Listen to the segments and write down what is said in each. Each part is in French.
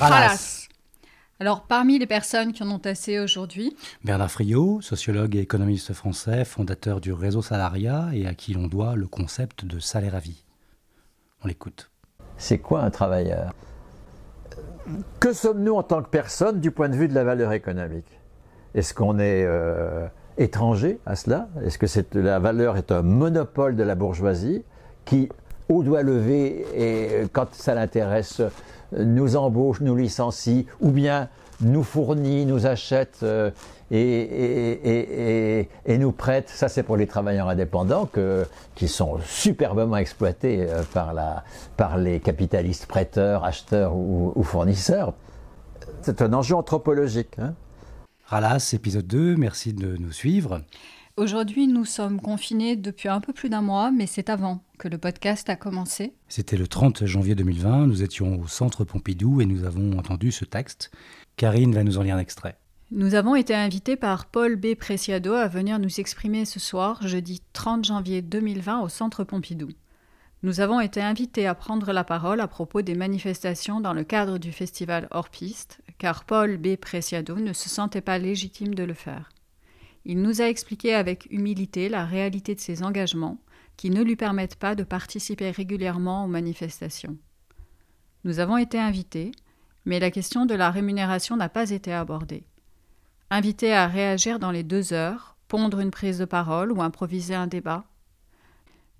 Ralas. Alors, parmi les personnes qui en ont assez aujourd'hui, Bernard Friot, sociologue et économiste français, fondateur du réseau Salariat et à qui l'on doit le concept de salaire à vie. On l'écoute. C'est quoi un travailleur? Que sommes-nous en tant que personne du point de vue de la valeur économique? Est-ce qu'on est, euh, étranger à cela? Est-ce que cette, la valeur est un monopole de la bourgeoisie qui, au doigt levé, et quand ça l'intéresse, nous embauche, nous licencie, ou bien nous fournit, nous achète euh, et, et, et, et, nous prête. Ça, c'est pour les travailleurs indépendants que, qui sont superbement exploités euh, par, la, par les capitalistes prêteurs, acheteurs ou, ou fournisseurs. C'est un enjeu anthropologique. Hein Ralas, épisode 2, merci de nous suivre. Aujourd'hui, nous sommes confinés depuis un peu plus d'un mois, mais c'est avant que le podcast a commencé. C'était le 30 janvier 2020, nous étions au centre Pompidou et nous avons entendu ce texte. Karine va nous en lire un extrait. Nous avons été invités par Paul B. Preciado à venir nous exprimer ce soir, jeudi 30 janvier 2020, au centre Pompidou. Nous avons été invités à prendre la parole à propos des manifestations dans le cadre du festival Hors Piste, car Paul B. Preciado ne se sentait pas légitime de le faire. Il nous a expliqué avec humilité la réalité de ses engagements, qui ne lui permettent pas de participer régulièrement aux manifestations. Nous avons été invités, mais la question de la rémunération n'a pas été abordée. Invités à réagir dans les deux heures, pondre une prise de parole ou improviser un débat,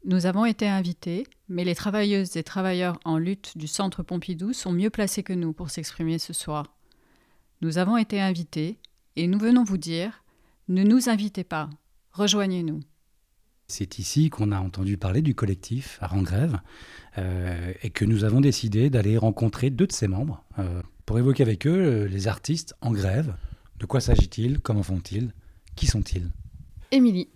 nous avons été invités, mais les travailleuses et travailleurs en lutte du Centre Pompidou sont mieux placés que nous pour s'exprimer ce soir. Nous avons été invités, et nous venons vous dire, ne nous invitez pas, rejoignez-nous. C'est ici qu'on a entendu parler du collectif à grève euh, et que nous avons décidé d'aller rencontrer deux de ses membres euh, pour évoquer avec eux euh, les artistes en grève. De quoi s'agit-il? Comment font-ils? Qui sont-ils? Émilie.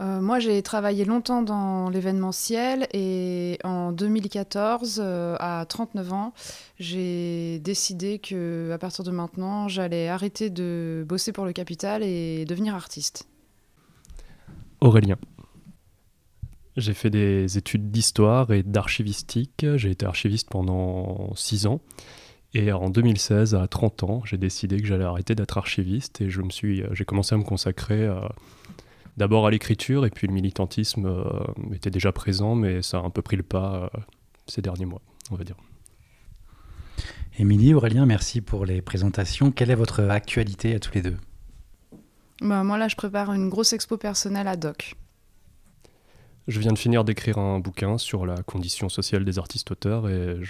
Euh, moi, j'ai travaillé longtemps dans l'événementiel et en 2014, euh, à 39 ans, j'ai décidé que à partir de maintenant, j'allais arrêter de bosser pour le capital et devenir artiste. Aurélien. J'ai fait des études d'histoire et d'archivistique. J'ai été archiviste pendant 6 ans. Et en 2016, à 30 ans, j'ai décidé que j'allais arrêter d'être archiviste et suis, j'ai commencé à me consacrer à d'abord à l'écriture, et puis le militantisme euh, était déjà présent, mais ça a un peu pris le pas euh, ces derniers mois, on va dire. Émilie, Aurélien, merci pour les présentations. Quelle est votre actualité à tous les deux? Bah, Moi, là, je prépare une grosse expo personnelle à Doc. Je viens de finir d'écrire un bouquin sur la condition sociale des artistes-auteurs et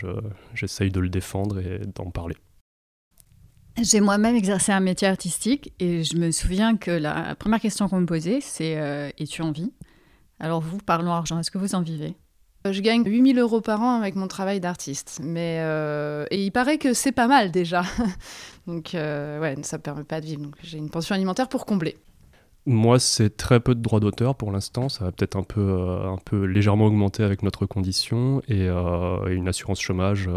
j'essaye de le défendre et d'en parler. J'ai moi-même exercé un métier artistique et je me souviens que la première question qu'on me posait, c'est euh, Es-tu en vie? Alors vous, parlons argent, est-ce que vous en vivez? Je gagne 8000 euros par an avec mon travail d'artiste. Mais euh, et il paraît que c'est pas mal déjà. donc euh, ouais, ça ne permet pas de vivre. Donc j'ai une pension alimentaire pour combler. Moi, c'est très peu de droits d'auteur pour l'instant. Ça va peut-être un peu, un peu légèrement augmenter avec notre condition et, et une assurance chômage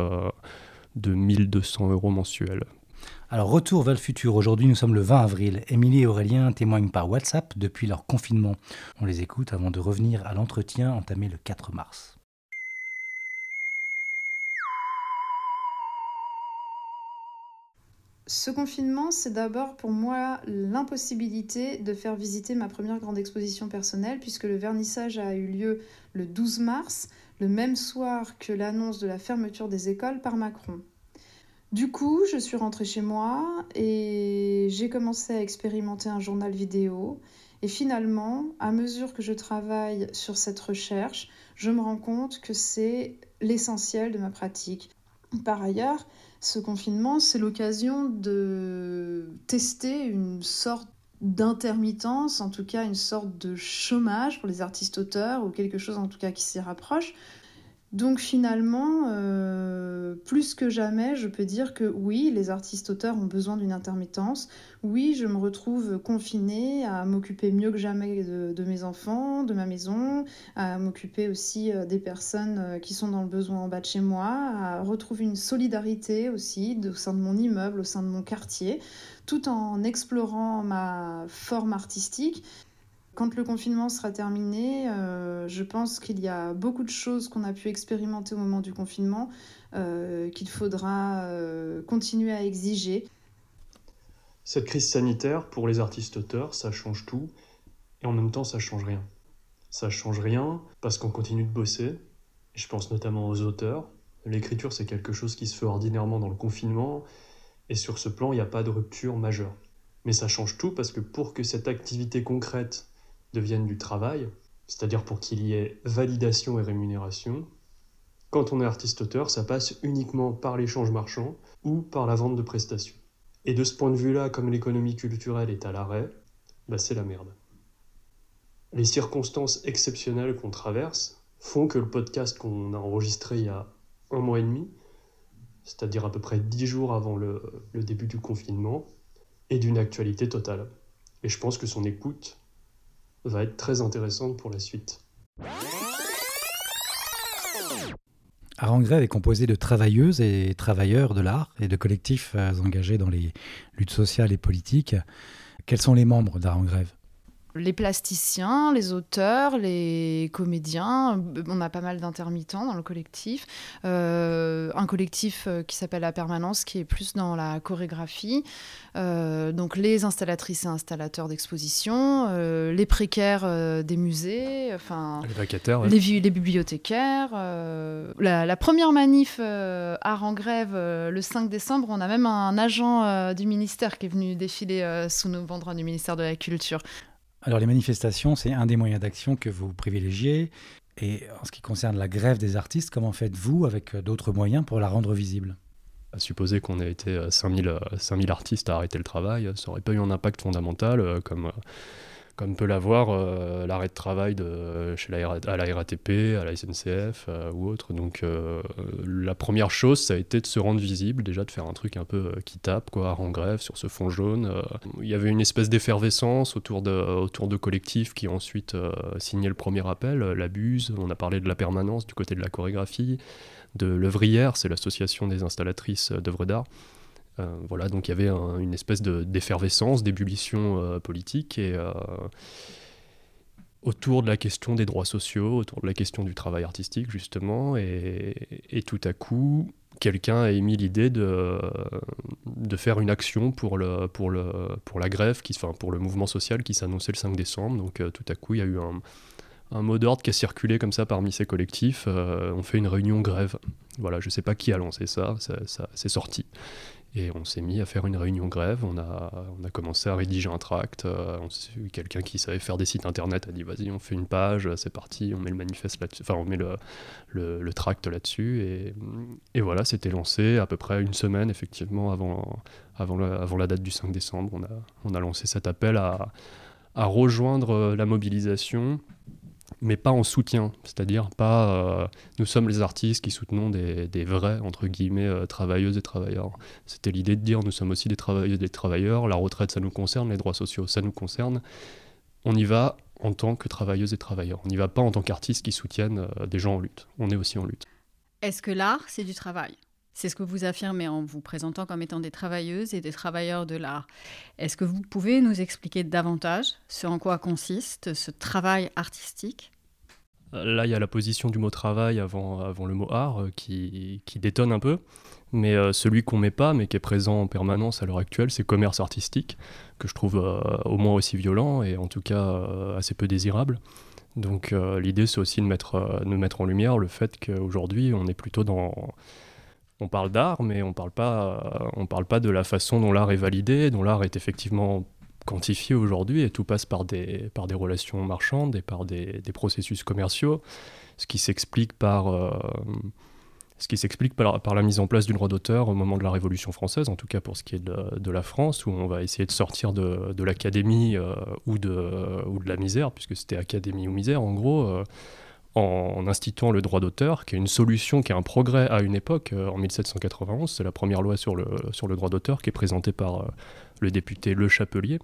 de 1200 euros mensuels. Alors, retour vers le futur. Aujourd'hui, nous sommes le 20 avril. Émilie et Aurélien témoignent par WhatsApp depuis leur confinement. On les écoute avant de revenir à l'entretien entamé le 4 mars. Ce confinement, c'est d'abord pour moi l'impossibilité de faire visiter ma première grande exposition personnelle, puisque le vernissage a eu lieu le 12 mars, le même soir que l'annonce de la fermeture des écoles par Macron. Du coup, je suis rentrée chez moi et j'ai commencé à expérimenter un journal vidéo. Et finalement, à mesure que je travaille sur cette recherche, je me rends compte que c'est l'essentiel de ma pratique. Par ailleurs, ce confinement, c'est l'occasion de tester une sorte d'intermittence, en tout cas une sorte de chômage pour les artistes-auteurs, ou quelque chose en tout cas qui s'y rapproche. Donc finalement, euh, plus que jamais, je peux dire que oui, les artistes-auteurs ont besoin d'une intermittence. Oui, je me retrouve confinée à m'occuper mieux que jamais de, mes enfants, de ma maison, à m'occuper aussi euh, des personnes euh, qui sont dans le besoin en bas de chez moi, à retrouver une solidarité aussi au sein de mon immeuble, au sein de mon quartier, tout en explorant ma forme artistique Quand le confinement sera terminé, euh, je pense qu'il y a beaucoup de choses qu'on a pu expérimenter au moment du confinement euh, qu'il faudra euh, continuer à exiger. Cette crise sanitaire, pour les artistes-auteurs, ça change tout, et en même temps, ça change rien. Ça change rien parce qu'on continue de bosser, je pense notamment aux auteurs. L'écriture, c'est quelque chose qui se fait ordinairement dans le confinement, et sur ce plan, il n'y a pas de rupture majeure. Mais ça change tout parce que pour que cette activité concrète devienne du travail, c'est-à-dire pour qu'il y ait validation et rémunération, quand on est artiste-auteur, ça passe uniquement par l'échange marchand ou par la vente de prestations. Et de ce point de vue-là, comme l'économie culturelle est à l'arrêt, bah c'est la merde. Les circonstances exceptionnelles qu'on traverse font que le podcast qu'on a enregistré il y a un mois et demi, c'est-à-dire à peu près dix jours avant le début du confinement, est d'une actualité totale. Et je pense que son écoute va être très intéressante pour la suite. Art en grève est composé de travailleuses et travailleurs de l'art et de collectifs euh, engagés dans les luttes sociales et politiques. Quels sont les membres d'Art en grève les plasticiens, les auteurs, les comédiens. On a pas mal d'intermittents dans le collectif. Euh, un collectif euh, qui s'appelle La Permanence, qui est plus dans la chorégraphie. Euh, donc les installatrices et installateurs d'exposition, les précaires des musées, enfin les, les, bibliothécaires. La, première manif art en grève le 5 décembre, on a même un agent du ministère qui est venu défiler sous nos banderoles du ministère de la Culture. Alors les manifestations, c'est un des moyens d'action que vous privilégiez. Et en ce qui concerne la grève des artistes, comment faites-vous avec euh, d'autres moyens pour la rendre visible? Supposer qu'on ait été 5000, euh, 5000 euh, artistes à arrêter le travail, ça n'aurait pas eu un impact fondamental comme comme peut l'avoir euh, l'arrêt de travail chez la, à la RATP, à la SNCF euh, ou autre. Donc euh, la première chose, ça a été de se rendre visible, déjà de faire un truc un peu qui tape, quoi, en grève sur ce fond jaune. Il y avait une espèce d'effervescence autour de, autour de collectifs qui ont ensuite signé le premier appel, la Buse, on a parlé de la permanence du côté de la chorégraphie, de l'œuvrière, c'est l'association des installatrices d'œuvres d'art. Euh, voilà, donc il y avait une espèce d'effervescence, d'ébullition euh, politique et euh, autour de la question des droits sociaux, autour de la question du travail artistique justement, et, tout à coup, quelqu'un a émis l'idée de, de faire une action pour, le, pour, le, pour la grève, qui, enfin, pour le mouvement social qui s'annonçait le 5 décembre. Donc tout à coup, il y a eu un, un mot d'ordre qui a circulé comme ça parmi ces collectifs. on fait une réunion grève. Voilà, je ne sais pas qui a lancé ça, ça, ça c'est sorti. Et on s'est mis à faire une réunion grève, on a, on a commencé à rédiger un tract, euh, quelqu'un qui savait faire des sites internet a dit vas-y on fait une page, c'est parti, on met le manifeste là-dessus, enfin on met le, le, tract là-dessus, et, et voilà, c'était lancé à peu près une semaine effectivement avant, avant, la, avant la date du 5 décembre, on a, on a lancé cet appel à, à rejoindre la mobilisation mais pas en soutien, c'est-à-dire pas euh, nous sommes les artistes qui soutenons des, des vrais, entre guillemets, euh, travailleuses et travailleurs. C'était l'idée de dire nous sommes aussi des travailleuses et des travailleurs, la retraite ça nous concerne, les droits sociaux ça nous concerne. On y va en tant que travailleuses et travailleurs, on n'y va pas en tant qu'artistes qui soutiennent euh, des gens en lutte, on est aussi en lutte. Est-ce que l'art c'est du travail? C'est ce que vous affirmez en vous présentant comme étant des travailleuses et des travailleurs de l'art. Est-ce que vous pouvez nous expliquer davantage ce en quoi consiste ce travail artistique? Là, il y a la position du mot travail avant, avant le mot art euh, qui, qui détonne un peu. Mais euh, celui qu'on met pas, mais qui est présent en permanence à l'heure actuelle, c'est commerce artistique, que je trouve euh, au moins aussi violent et en tout cas assez peu désirable. Donc l'idée, c'est aussi de mettre, de mettre en lumière le fait qu'aujourd'hui, on est plutôt dans on parle d'art, mais on parle pas, on parle pas de la façon dont l'art est validé, dont l'art est effectivement quantifié aujourd'hui, et tout passe par des, relations marchandes et par des, processus commerciaux, ce qui s'explique par, euh, la mise en place du droit d'auteur au moment de la Révolution française, en tout cas pour ce qui est de, la France, où on va essayer de sortir de, l'académie euh, ou, de, la misère, puisque c'était académie ou misère en gros. Euh, en instituant le droit d'auteur, qui est une solution, qui est un progrès à une époque. Euh, en 1791, c'est la première loi sur le, sur le droit d'auteur qui est présentée par euh, le député Le Chapelier.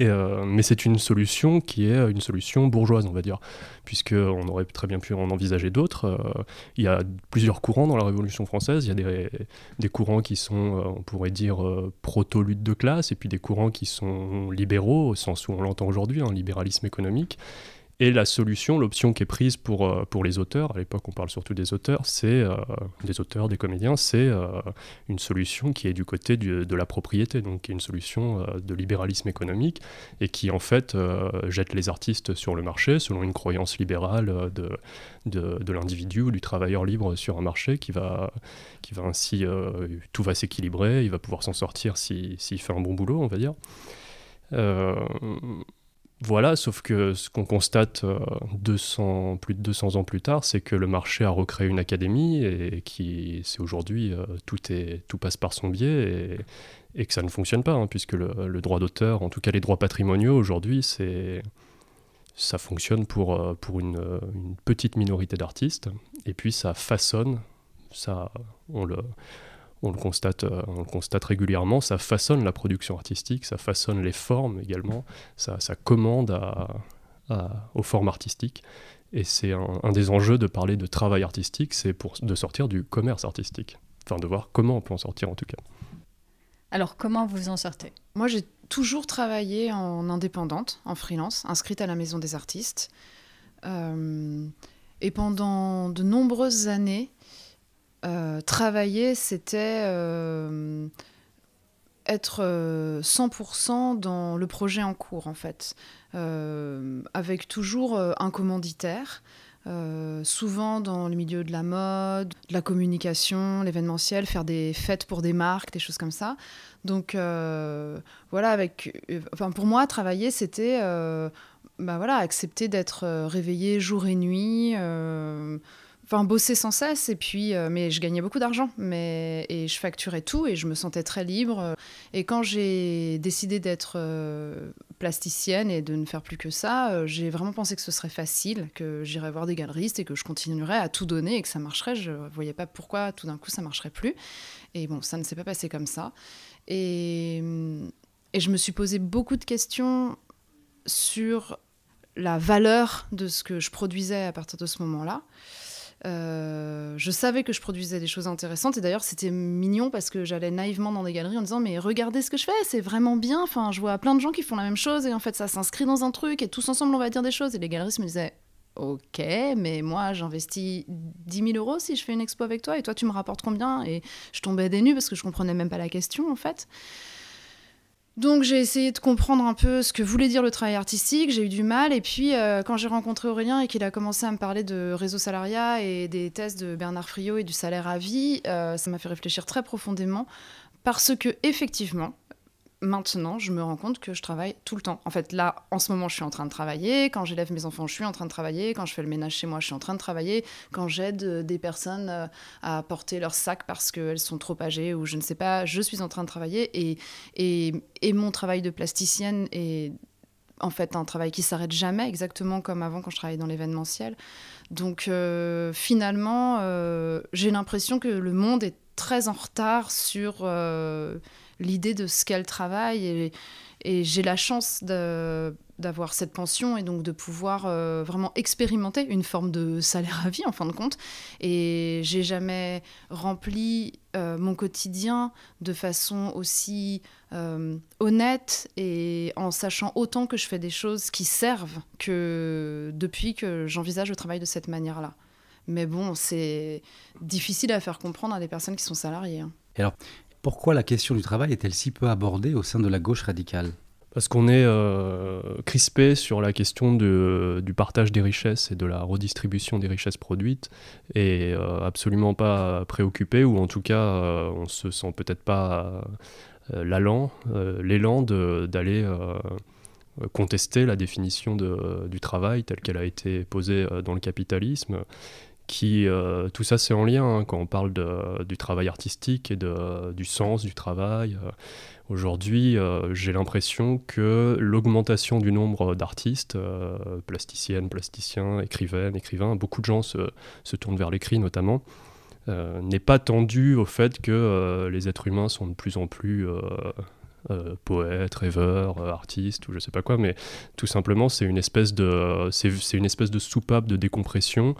euh, mais c'est une solution qui est une solution bourgeoise, on va dire, puisqu'on aurait très bien pu en envisager d'autres. Il y a plusieurs courants dans la Révolution française. Il y a des, des courants qui sont, on pourrait dire, proto-lutte de classe, et puis des courants qui sont libéraux, au sens où on l'entend aujourd'hui, un libéralisme économique. Et la solution, l'option qui est prise pour, euh, pour les auteurs, à l'époque on parle surtout des auteurs, c'est euh, des auteurs, des comédiens, c'est euh, une solution qui est du côté de la propriété, donc qui est une solution de libéralisme économique et qui en fait jette les artistes sur le marché selon une croyance libérale de, de, l'individu ou du travailleur libre sur un marché qui va, qui va ainsi, tout va s'équilibrer, il va pouvoir s'en sortir s'il fait un bon boulot, on va dire. Voilà, sauf que ce qu'on constate 200, euh, plus de 200 ans plus tard, c'est que le marché a recréé une académie et qui, c'est aujourd'hui, euh, tout, tout passe par son biais et, que ça ne fonctionne pas, hein, puisque le, droit d'auteur, en tout cas les droits patrimoniaux aujourd'hui, c'est, ça fonctionne pour, euh, une, une petite minorité d'artistes. Et puis ça façonne, ça, on le, on le, constate, euh, on le constate régulièrement, ça façonne la production artistique, ça façonne les formes également, ça, commande aux formes artistiques. Et c'est un, des enjeux de parler de travail artistique, c'est pour de sortir du commerce artistique. Enfin, de voir comment on peut en sortir en tout cas. Alors, comment vous en sortez? Moi, j'ai toujours travaillé en indépendante, en freelance, inscrite à la Maison des artistes. Euh, et pendant de nombreuses années, euh, travailler, c'était euh, être 100% euh, dans le projet en cours, en fait, avec toujours un commanditaire. souvent dans le milieu de la mode, de la communication, l'événementiel, faire des fêtes pour des marques, des choses comme ça. Donc voilà, avec, enfin, pour moi, travailler, c'était bah voilà, accepter d'être réveillé jour et nuit enfin bosser sans cesse et puis euh, mais je gagnais beaucoup d'argent mais et je facturais tout et je me sentais très libre. Et quand j'ai décidé d'être euh, plasticienne et de ne faire plus que ça euh, j'ai vraiment pensé que ce serait facile que j'irais voir des galeristes et que je continuerais à tout donner et que ça marcherait. Je voyais pas pourquoi tout d'un coup ça marcherait plus. Et bon ça ne s'est pas passé comme ça. Et et je me suis posé beaucoup de questions sur la valeur de ce que je produisais à partir de ce moment-là. Euh, je savais que je produisais des choses intéressantes et d'ailleurs c'était mignon parce que j'allais naïvement dans des galeries en disant mais regardez ce que je fais, c'est vraiment bien. Enfin, je vois plein de gens qui font la même chose et en fait ça s'inscrit dans un truc et tous ensemble on va dire des choses et les galeristes me disaient ok, mais moi j'investis 10 000 euros si je fais une expo avec toi et toi tu me rapportes combien? Et je tombais des nues parce que je comprenais même pas la question en fait. Donc j'ai essayé de comprendre un peu ce que voulait dire le travail artistique, j'ai eu du mal, et puis euh, quand j'ai rencontré Aurélien et qu'il a commencé à me parler de réseau salariat et des thèses de Bernard Friot et du salaire à vie, euh, ça m'a fait réfléchir très profondément, parce que effectivement, maintenant, je me rends compte que je travaille tout le temps. En fait, là, en ce moment, je suis en train de travailler. Quand j'élève mes enfants, je suis en train de travailler. Quand je fais le ménage chez moi, je suis en train de travailler. Quand j'aide euh, des personnes euh, à porter leur sac parce qu'elles sont trop âgées ou je ne sais pas, je suis en train de travailler. Et, mon travail de plasticienne est en fait un travail qui s'arrête jamais, exactement comme avant quand je travaillais dans l'événementiel. Donc euh, finalement, j'ai l'impression que le monde est très en retard sur l'idée de ce qu'elle travaille. Et, j'ai la chance d'avoir cette pension et donc de pouvoir euh, vraiment expérimenter une forme de salaire à vie en fin de compte. Et j'ai jamais rempli euh, mon quotidien de façon aussi euh, honnête et en sachant autant que je fais des choses qui servent que depuis que j'envisage le travail de cette manière-là. Mais bon, c'est difficile à faire comprendre à des personnes qui sont salariées. Hein. Alors, pourquoi la question du travail est-elle si peu abordée au sein de la gauche radicale parce qu'on est euh, crispé sur la question de, du partage des richesses et de la redistribution des richesses produites et euh, absolument pas préoccupé, ou en tout cas euh, on se sent peut-être pas l'élan d'aller contester la définition du travail telle qu'elle a été posée dans le capitalisme euh, tout ça c'est en lien hein, quand on parle du travail artistique et du sens du travail. Euh, aujourd'hui, euh, j'ai l'impression que l'augmentation du nombre d'artistes, plasticiennes, plasticiens, écrivaines, écrivains, beaucoup de gens se tournent vers l'écrit notamment, n'est pas tendue au fait que les êtres humains sont de plus en plus poète, rêveur, artiste ou je sais pas quoi, mais tout simplement c'est une espèce de c'est une espèce de soupape de décompression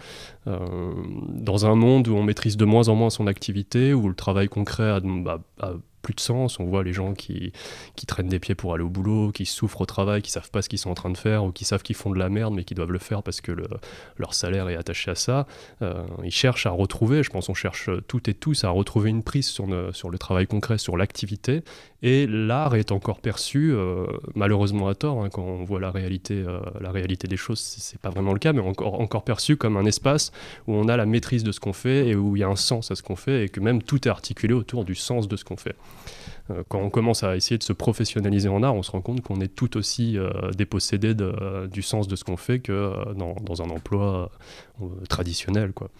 dans un monde où on maîtrise de moins en moins son activité, où le travail concret a, bah, a plus de sens. On voit les gens qui, qui traînent des pieds pour aller au boulot, qui souffrent au travail, qui savent pas ce qu'ils sont en train de faire ou qui savent qu'ils font de la merde mais qui doivent le faire parce que leur salaire est attaché à ça. Euh, ils cherchent à retrouver, je pense on cherche toutes et tous à retrouver une prise sur le travail concret, sur l'activité. Et l'art est encore perçu, euh, malheureusement à tort, hein, quand on voit la réalité, euh, la réalité des choses, c'est pas vraiment le cas, mais encore, encore perçu comme un espace où on a la maîtrise de ce qu'on fait et où il y a un sens à ce qu'on fait et que même tout est articulé autour du sens de ce qu'on fait. Euh, quand on commence à essayer de se professionnaliser en art, on se rend compte qu'on est tout aussi dépossédé du sens de ce qu'on fait que dans, dans, un emploi traditionnel. Quoi.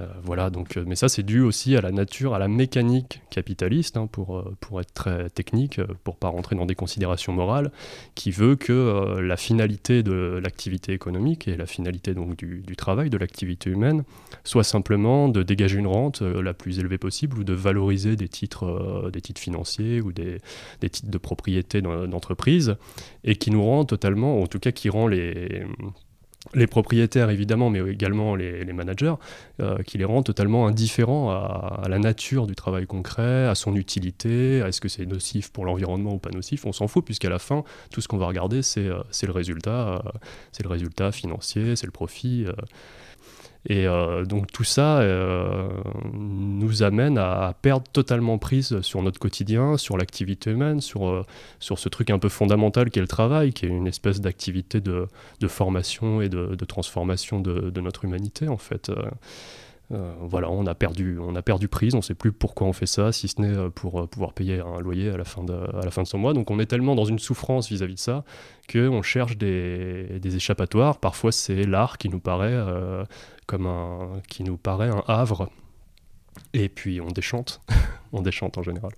Euh, voilà, donc, euh, mais ça, c'est dû aussi à la nature, à la mécanique capitaliste, hein, pour, euh, pour être très technique, pour pas rentrer dans des considérations morales, qui veut que la finalité de l'activité économique et la finalité donc du, travail, de l'activité humaine, soit simplement de dégager une rente la plus élevée possible ou de valoriser des titres, des titres financiers ou des, des titres de propriété d'entreprise, et qui nous rend totalement, en tout cas qui rend les les propriétaires évidemment, mais également les, managers, euh, qui les rend totalement indifférents à, la nature du travail concret, à son utilité, à est-ce que c'est nocif pour l'environnement ou pas nocif, on s'en fout puisqu'à la fin, tout ce qu'on va regarder, c'est euh, le résultat, euh, c'est le résultat financier, c'est le profit. Et euh, donc tout ça euh, nous amène à, perdre totalement prise sur notre quotidien, sur l'activité humaine, sur, euh, sur ce truc un peu fondamental qu'est le travail, qui est une espèce d'activité de, de, formation et de, de transformation de, de, notre humanité en fait. Voilà, on a perdu, on a perdu prise, on ne sait plus pourquoi on fait ça, si ce n'est pour pouvoir payer un loyer à la fin de, à la fin de son mois. Donc on est tellement dans une souffrance vis-à-vis de ça qu'on cherche des, des, échappatoires. Parfois c'est l'art qui nous paraît comme un, qui nous paraît un havre. Et puis on déchante, on déchante en général.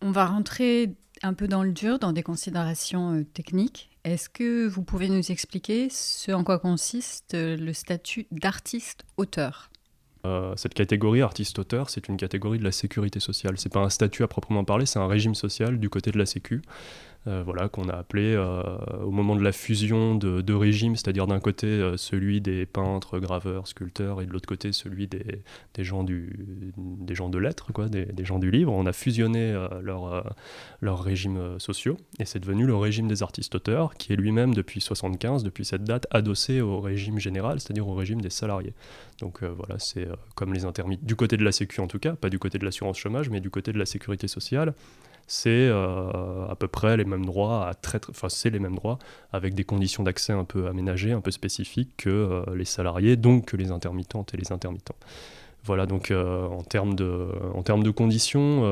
On va rentrer un peu dans le dur, dans des considérations techniques. Est-ce que vous pouvez nous expliquer ce en quoi consiste le statut d'artiste-auteur euh, cette catégorie artiste-auteur, c'est une catégorie de la sécurité sociale. C'est pas un statut à proprement parler, c'est un régime social du côté de la Sécu. Euh, voilà, qu'on a appelé euh, au moment de la fusion de deux régimes, c'est-à-dire d'un côté euh, celui des peintres, graveurs, sculpteurs, et de l'autre côté celui des, des, gens du, des gens de lettres, quoi, des, gens du livre. On a fusionné leurs leur régimes sociaux, et c'est devenu le régime des artistes-auteurs, qui est lui-même depuis 75, depuis cette date, adossé au régime général, c'est-à-dire au régime des salariés. Donc voilà, c'est comme les intermittents, du côté de la Sécu en tout cas, pas du côté de l'assurance chômage, mais du côté de la sécurité sociale c'est euh, à peu près les mêmes droits, à les mêmes droits, avec des conditions d'accès un peu aménagées, un peu spécifiques que euh, les salariés, donc que les intermittentes et les intermittents. Voilà, donc euh, en, termes de, en termes de conditions,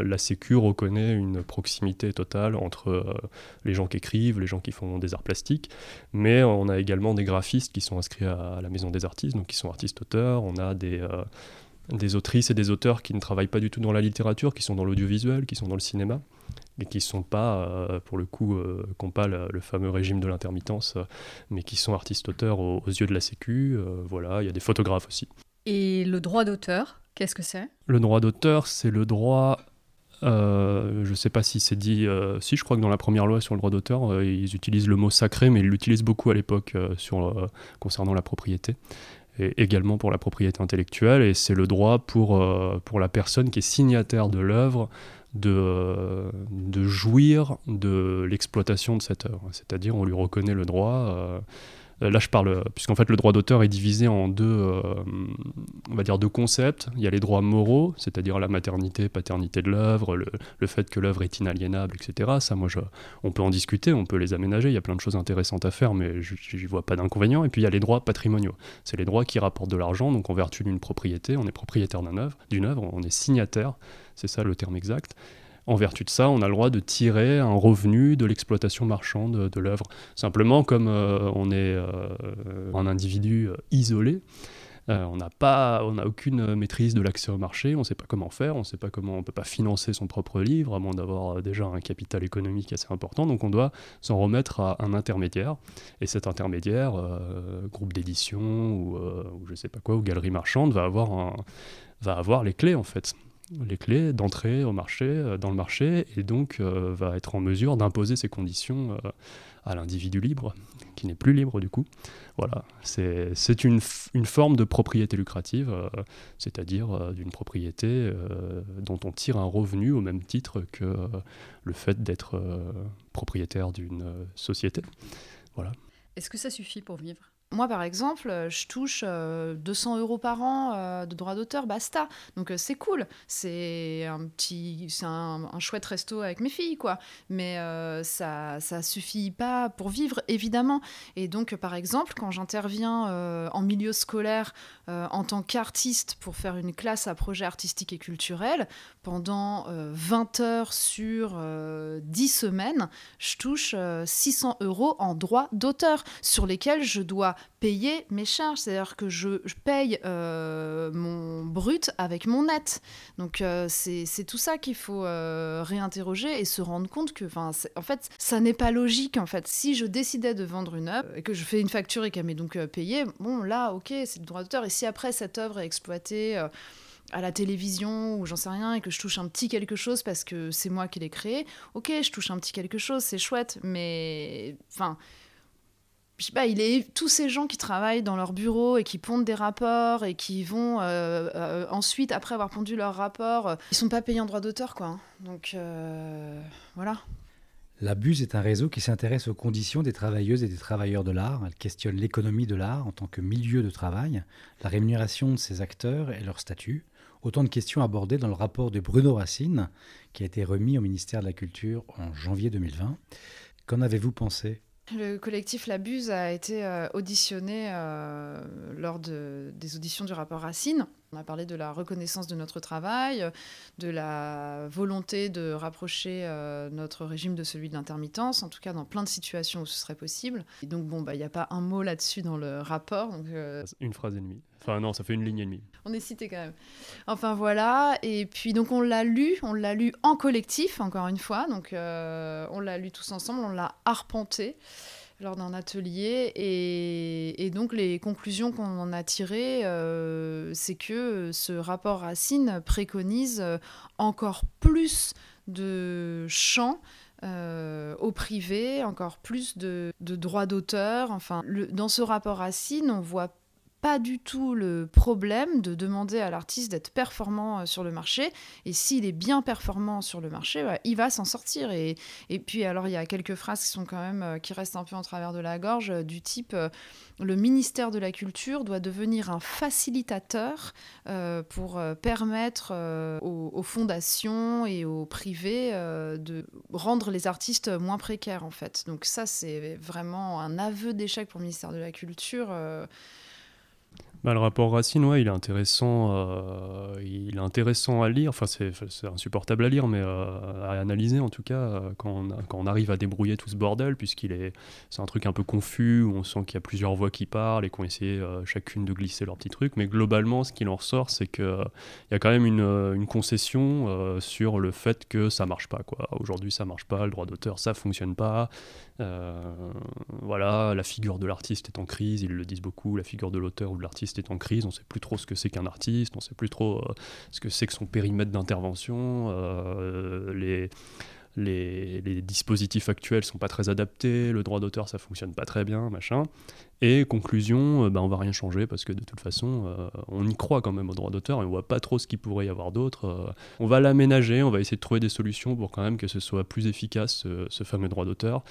la Sécu reconnaît une proximité totale entre les gens qui écrivent, les gens qui font des arts plastiques, mais on a également des graphistes qui sont inscrits à, à la Maison des Artistes, donc qui sont artistes-auteurs, on a des des autrices et des auteurs qui ne travaillent pas du tout dans la littérature, qui sont dans l'audiovisuel, qui sont dans le cinéma, et qui sont pas, euh, pour le coup, euh, qui n'ont pas le, fameux régime de l'intermittence, euh, mais qui sont artistes-auteurs aux, yeux de la Sécu. voilà, il y a des photographes aussi. Et le droit d'auteur, qu'est-ce que c'est? Le droit d'auteur, c'est le droit je ne sais pas si c'est dit, si je crois que dans la première loi sur le droit d'auteur, ils utilisent le mot sacré, mais ils l'utilisent beaucoup à l'époque sur, concernant la propriété et également pour la propriété intellectuelle, et c'est le droit pour, euh, pour la personne qui est signataire de l'œuvre de, de jouir de l'exploitation de cette œuvre. C'est-à-dire on lui reconnaît le droit euh, là, je parle, puisqu'en fait, le droit d'auteur est divisé en deux, euh, on va dire, deux concepts. Il y a les droits moraux, c'est-à-dire la maternité, paternité de l'œuvre, le, fait que l'œuvre est inaliénable, etc. Ça, moi, on peut en discuter, on peut les aménager. Il y a plein de choses intéressantes à faire, mais je n'y vois pas d'inconvénient. Et puis, il y a les droits patrimoniaux. C'est les droits qui rapportent de l'argent. Donc, en vertu d'une propriété, on est propriétaire d'une œuvre, œuvre, on est signataire. C'est ça le terme exact. En vertu de ça, on a le droit de tirer un revenu de l'exploitation marchande de l'œuvre. Simplement, comme euh, on est euh, un individu euh, isolé, on n'a pas, on n'a aucune maîtrise de l'accès au marché, on ne sait pas comment faire, on ne sait pas comment, on peut pas financer son propre livre, à moins d'avoir déjà un capital économique assez important. Donc on doit s'en remettre à un intermédiaire. Et cet intermédiaire, groupe d'édition ou, ou, je sais pas quoi, ou galerie marchande, va avoir les clés en fait les clés d'entrée au marché, dans le marché, et donc va être en mesure d'imposer ses conditions à l'individu libre, qui n'est plus libre du coup. Voilà, c'est une, une, forme de propriété lucrative, euh, c'est-à-dire euh, d'une propriété euh, dont on tire un revenu au même titre que le fait d'être propriétaire d'une société. Voilà. Est-ce que ça suffit pour vivre? Moi, par exemple, euh, je touche 200 euh, euros par an euh, de droits d'auteur, basta. Donc c'est cool. C'est un petit, c'est un, chouette resto avec mes filles, quoi. Mais ça, ça suffit pas pour vivre, évidemment. Et donc, par exemple, quand j'interviens en milieu scolaire en tant qu'artiste pour faire une classe à projet artistique et culturel, pendant 20 heures sur 10 semaines, je touche 600 euros en droits d'auteur sur lesquels je dois payer mes charges. C'est-à-dire que je, paye euh, mon brut avec mon net. Donc euh, c'est tout ça qu'il faut euh, réinterroger et se rendre compte que, en fait, ça n'est pas logique. En fait, si je décidais de vendre une œuvre et que je fais une facture et qu'elle m'est donc payée, bon là, ok, c'est le droit d'auteur. Et si après cette œuvre est exploitée à la télévision ou j'en sais rien et que je touche un petit quelque chose parce que c'est moi qui l'ai créé, ok, je touche un petit quelque chose, c'est chouette, mais enfin je sais pas, il est tous ces gens qui travaillent dans leur bureau et qui pondent des rapports et qui vont euh, euh, ensuite, après avoir pondu leur rapport, euh, ils sont pas payés en droit d'auteur, quoi. Hein. Donc voilà. La Buse est un réseau qui s'intéresse aux conditions des travailleuses et des travailleurs de l'art. Elle questionne l'économie de l'art en tant que milieu de travail, la rémunération de ses acteurs et leur statut. Autant de questions abordées dans le rapport de Bruno Racine, qui a été remis au ministère de la Culture en janvier 2020. Qu'en avez-vous pensé? Le collectif La Buse a été euh, auditionné euh, lors des auditions du rapport Racine. On a parlé de la reconnaissance de notre travail, de la volonté de rapprocher euh, notre régime de celui de l'intermittence, en tout cas dans plein de situations où ce serait possible. Et donc, bon, bah, il n'y a pas un mot là-dessus dans le rapport. Euh, une phrase et demie. Enfin, non, ça fait une ligne et demie. On est cité quand même. Enfin, voilà. Et puis, donc, on l'a lu, on l'a lu en collectif, encore une fois. Donc, euh, on l'a lu tous ensemble, on l'a arpenté lors d'un atelier. Et, donc les conclusions qu'on en a tirées, euh, c'est que ce rapport Racine préconise encore plus de champs euh, au privé, encore plus de, droits d'auteur. Enfin, dans ce rapport Racine, on voit pas du tout le problème de demander à l'artiste d'être performant euh, sur le marché. Et s'il est bien performant sur le marché, il va s'en sortir. Et, et puis, alors, il y a quelques phrases qui sont quand même, euh, qui restent un peu en travers de la gorge, euh, du type le ministère de la Culture doit devenir un facilitateur pour permettre aux, fondations et aux privés de rendre les artistes moins précaires, en fait. Donc, ça, c'est vraiment un aveu d'échec pour le ministère de la Culture. Bah, le rapport Racine, ouais, il est intéressant, euh, il est intéressant à lire. Enfin, c'est, insupportable à lire, mais euh, à analyser en tout cas euh, quand on, arrive à débrouiller tout ce bordel, puisqu'il est, c'est un truc un peu confus où on sent qu'il y a plusieurs voix qui parlent et qu'on essaie chacune de glisser leur petit truc. Mais globalement, ce qu'il en ressort, c'est que il y a quand même une, une concession sur le fait que ça marche pas. Quoi. Aujourd'hui, ça marche pas, le droit d'auteur, ça fonctionne pas. voilà, la figure de l'artiste est en crise, ils le disent beaucoup. La figure de l'auteur ou de l'artiste est en crise, on ne sait plus trop ce que c'est qu'un artiste, on ne sait plus trop euh, ce que c'est que son périmètre d'intervention, euh, les, dispositifs actuels sont pas très adaptés, le droit d'auteur ça fonctionne pas très bien, machin. Et conclusion, euh, bah, on va rien changer parce que de toute façon, on y croit quand même au droit d'auteur et on voit pas trop ce qu'il pourrait y avoir d'autre. on va l'aménager, on va essayer de trouver des solutions pour quand même que ce soit plus efficace ce fameux droit d'auteur.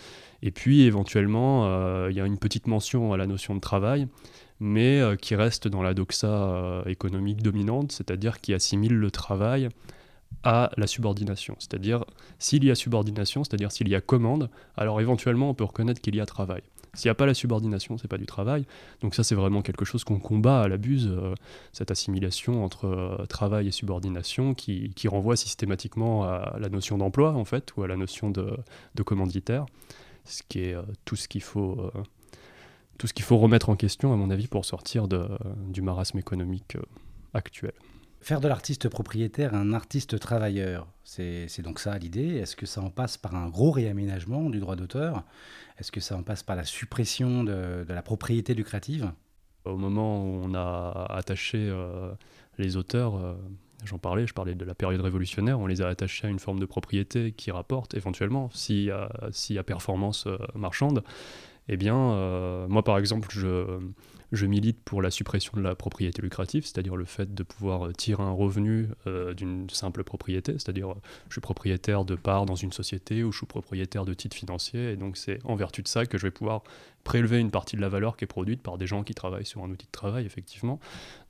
Et puis éventuellement, il y a une petite mention à la notion de travail mais euh, qui reste dans la doxa euh, économique dominante, c'est-à-dire qui assimile le travail à la subordination. C'est-à-dire, s'il y a subordination, c'est-à-dire s'il y a commande, alors éventuellement on peut reconnaître qu'il y a travail. S'il n'y a pas la subordination, c'est pas du travail. Donc ça, c'est vraiment quelque chose qu'on combat à l'abuse, euh, cette assimilation entre travail et subordination qui, renvoie systématiquement à la notion d'emploi, en fait, ou à la notion de commanditaire, ce qui est tout ce qu'il faut tout ce qu'il faut remettre en question, à mon avis, pour sortir de, du marasme économique euh, actuel. Faire de l'artiste propriétaire un artiste travailleur, c'est donc ça l'idée. Est-ce que ça en passe par un gros réaménagement du droit d'auteur? Est-ce que ça en passe par la suppression de, la propriété lucrative? Au moment où on a attaché euh, les auteurs, euh, J'en parlais, je parlais de la période révolutionnaire, on les a attachés à une forme de propriété qui rapporte éventuellement, s'il y, a performance euh, marchande. Eh bien, euh, moi par exemple, je, je milite pour la suppression de la propriété lucrative, c'est-à-dire le fait de pouvoir tirer un revenu euh, d'une simple propriété, c'est-à-dire je suis propriétaire de parts dans une société ou je suis propriétaire de titres financiers, et donc c'est en vertu de ça que je vais pouvoir prélever une partie de la valeur qui est produite par des gens qui travaillent sur un outil de travail, effectivement,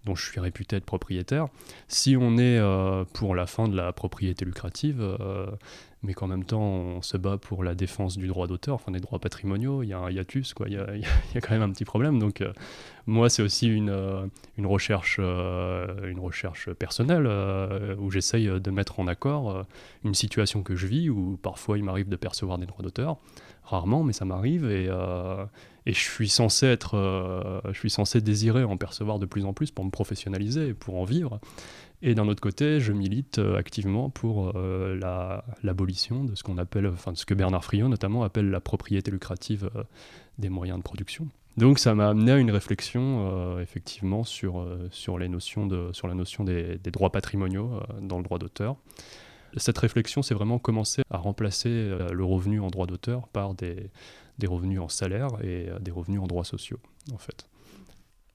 dont je suis réputé être propriétaire. Si on est euh, pour la fin de la propriété lucrative, euh, mais qu'en même temps on se bat pour la défense du droit d'auteur, enfin des droits patrimoniaux, il y a un hiatus, quoi, il y a, quand même un petit problème. Donc euh, moi c'est aussi une, une, recherche, une recherche personnelle où j'essaye de mettre en accord une situation que je vis, où parfois il m'arrive de percevoir des droits d'auteur, rarement, mais ça m'arrive, et, et je suis censé être, euh, je suis censé désirer en percevoir de plus en plus pour me professionnaliser et pour en vivre. Et d'un autre côté, je milite euh, activement pour euh, l'abolition de ce qu'on appelle, enfin de ce que Bernard Friot notamment appelle la propriété lucrative des moyens de production. Donc ça m'a amené à une réflexion effectivement sur, sur, les notions sur la notion des, droits patrimoniaux dans le droit d'auteur. Cette réflexion, c'est vraiment commencer à remplacer le revenu en droit d'auteur par des, des revenus en salaire et euh, des revenus en droits sociaux, en fait.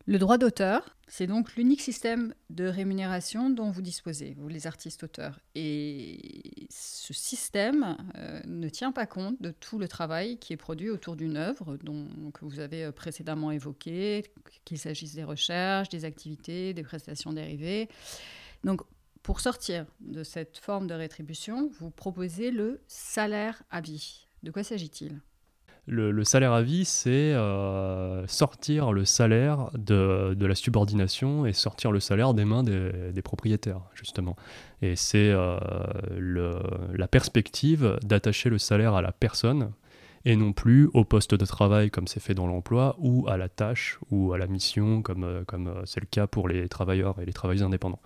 Le droit d'auteur, c'est donc l'unique système de rémunération dont vous disposez, vous les artistes auteurs. Et ce système euh, ne tient pas compte de tout le travail qui est produit autour d'une œuvre dont, que vous avez euh, précédemment évoqué, qu'il s'agisse des recherches, des activités, des prestations dérivées. Donc, pour sortir de cette forme de rétribution, vous proposez le salaire à vie. De quoi s'agit-il? Le, salaire à vie, c'est euh, sortir le salaire de, la subordination et sortir le salaire des mains des, propriétaires, justement. Et c'est euh, la perspective d'attacher le salaire à la personne et non plus au poste de travail comme c'est fait dans l'emploi ou à la tâche ou à la mission comme euh, comme c'est le cas pour les travailleurs et les travailleurs indépendants.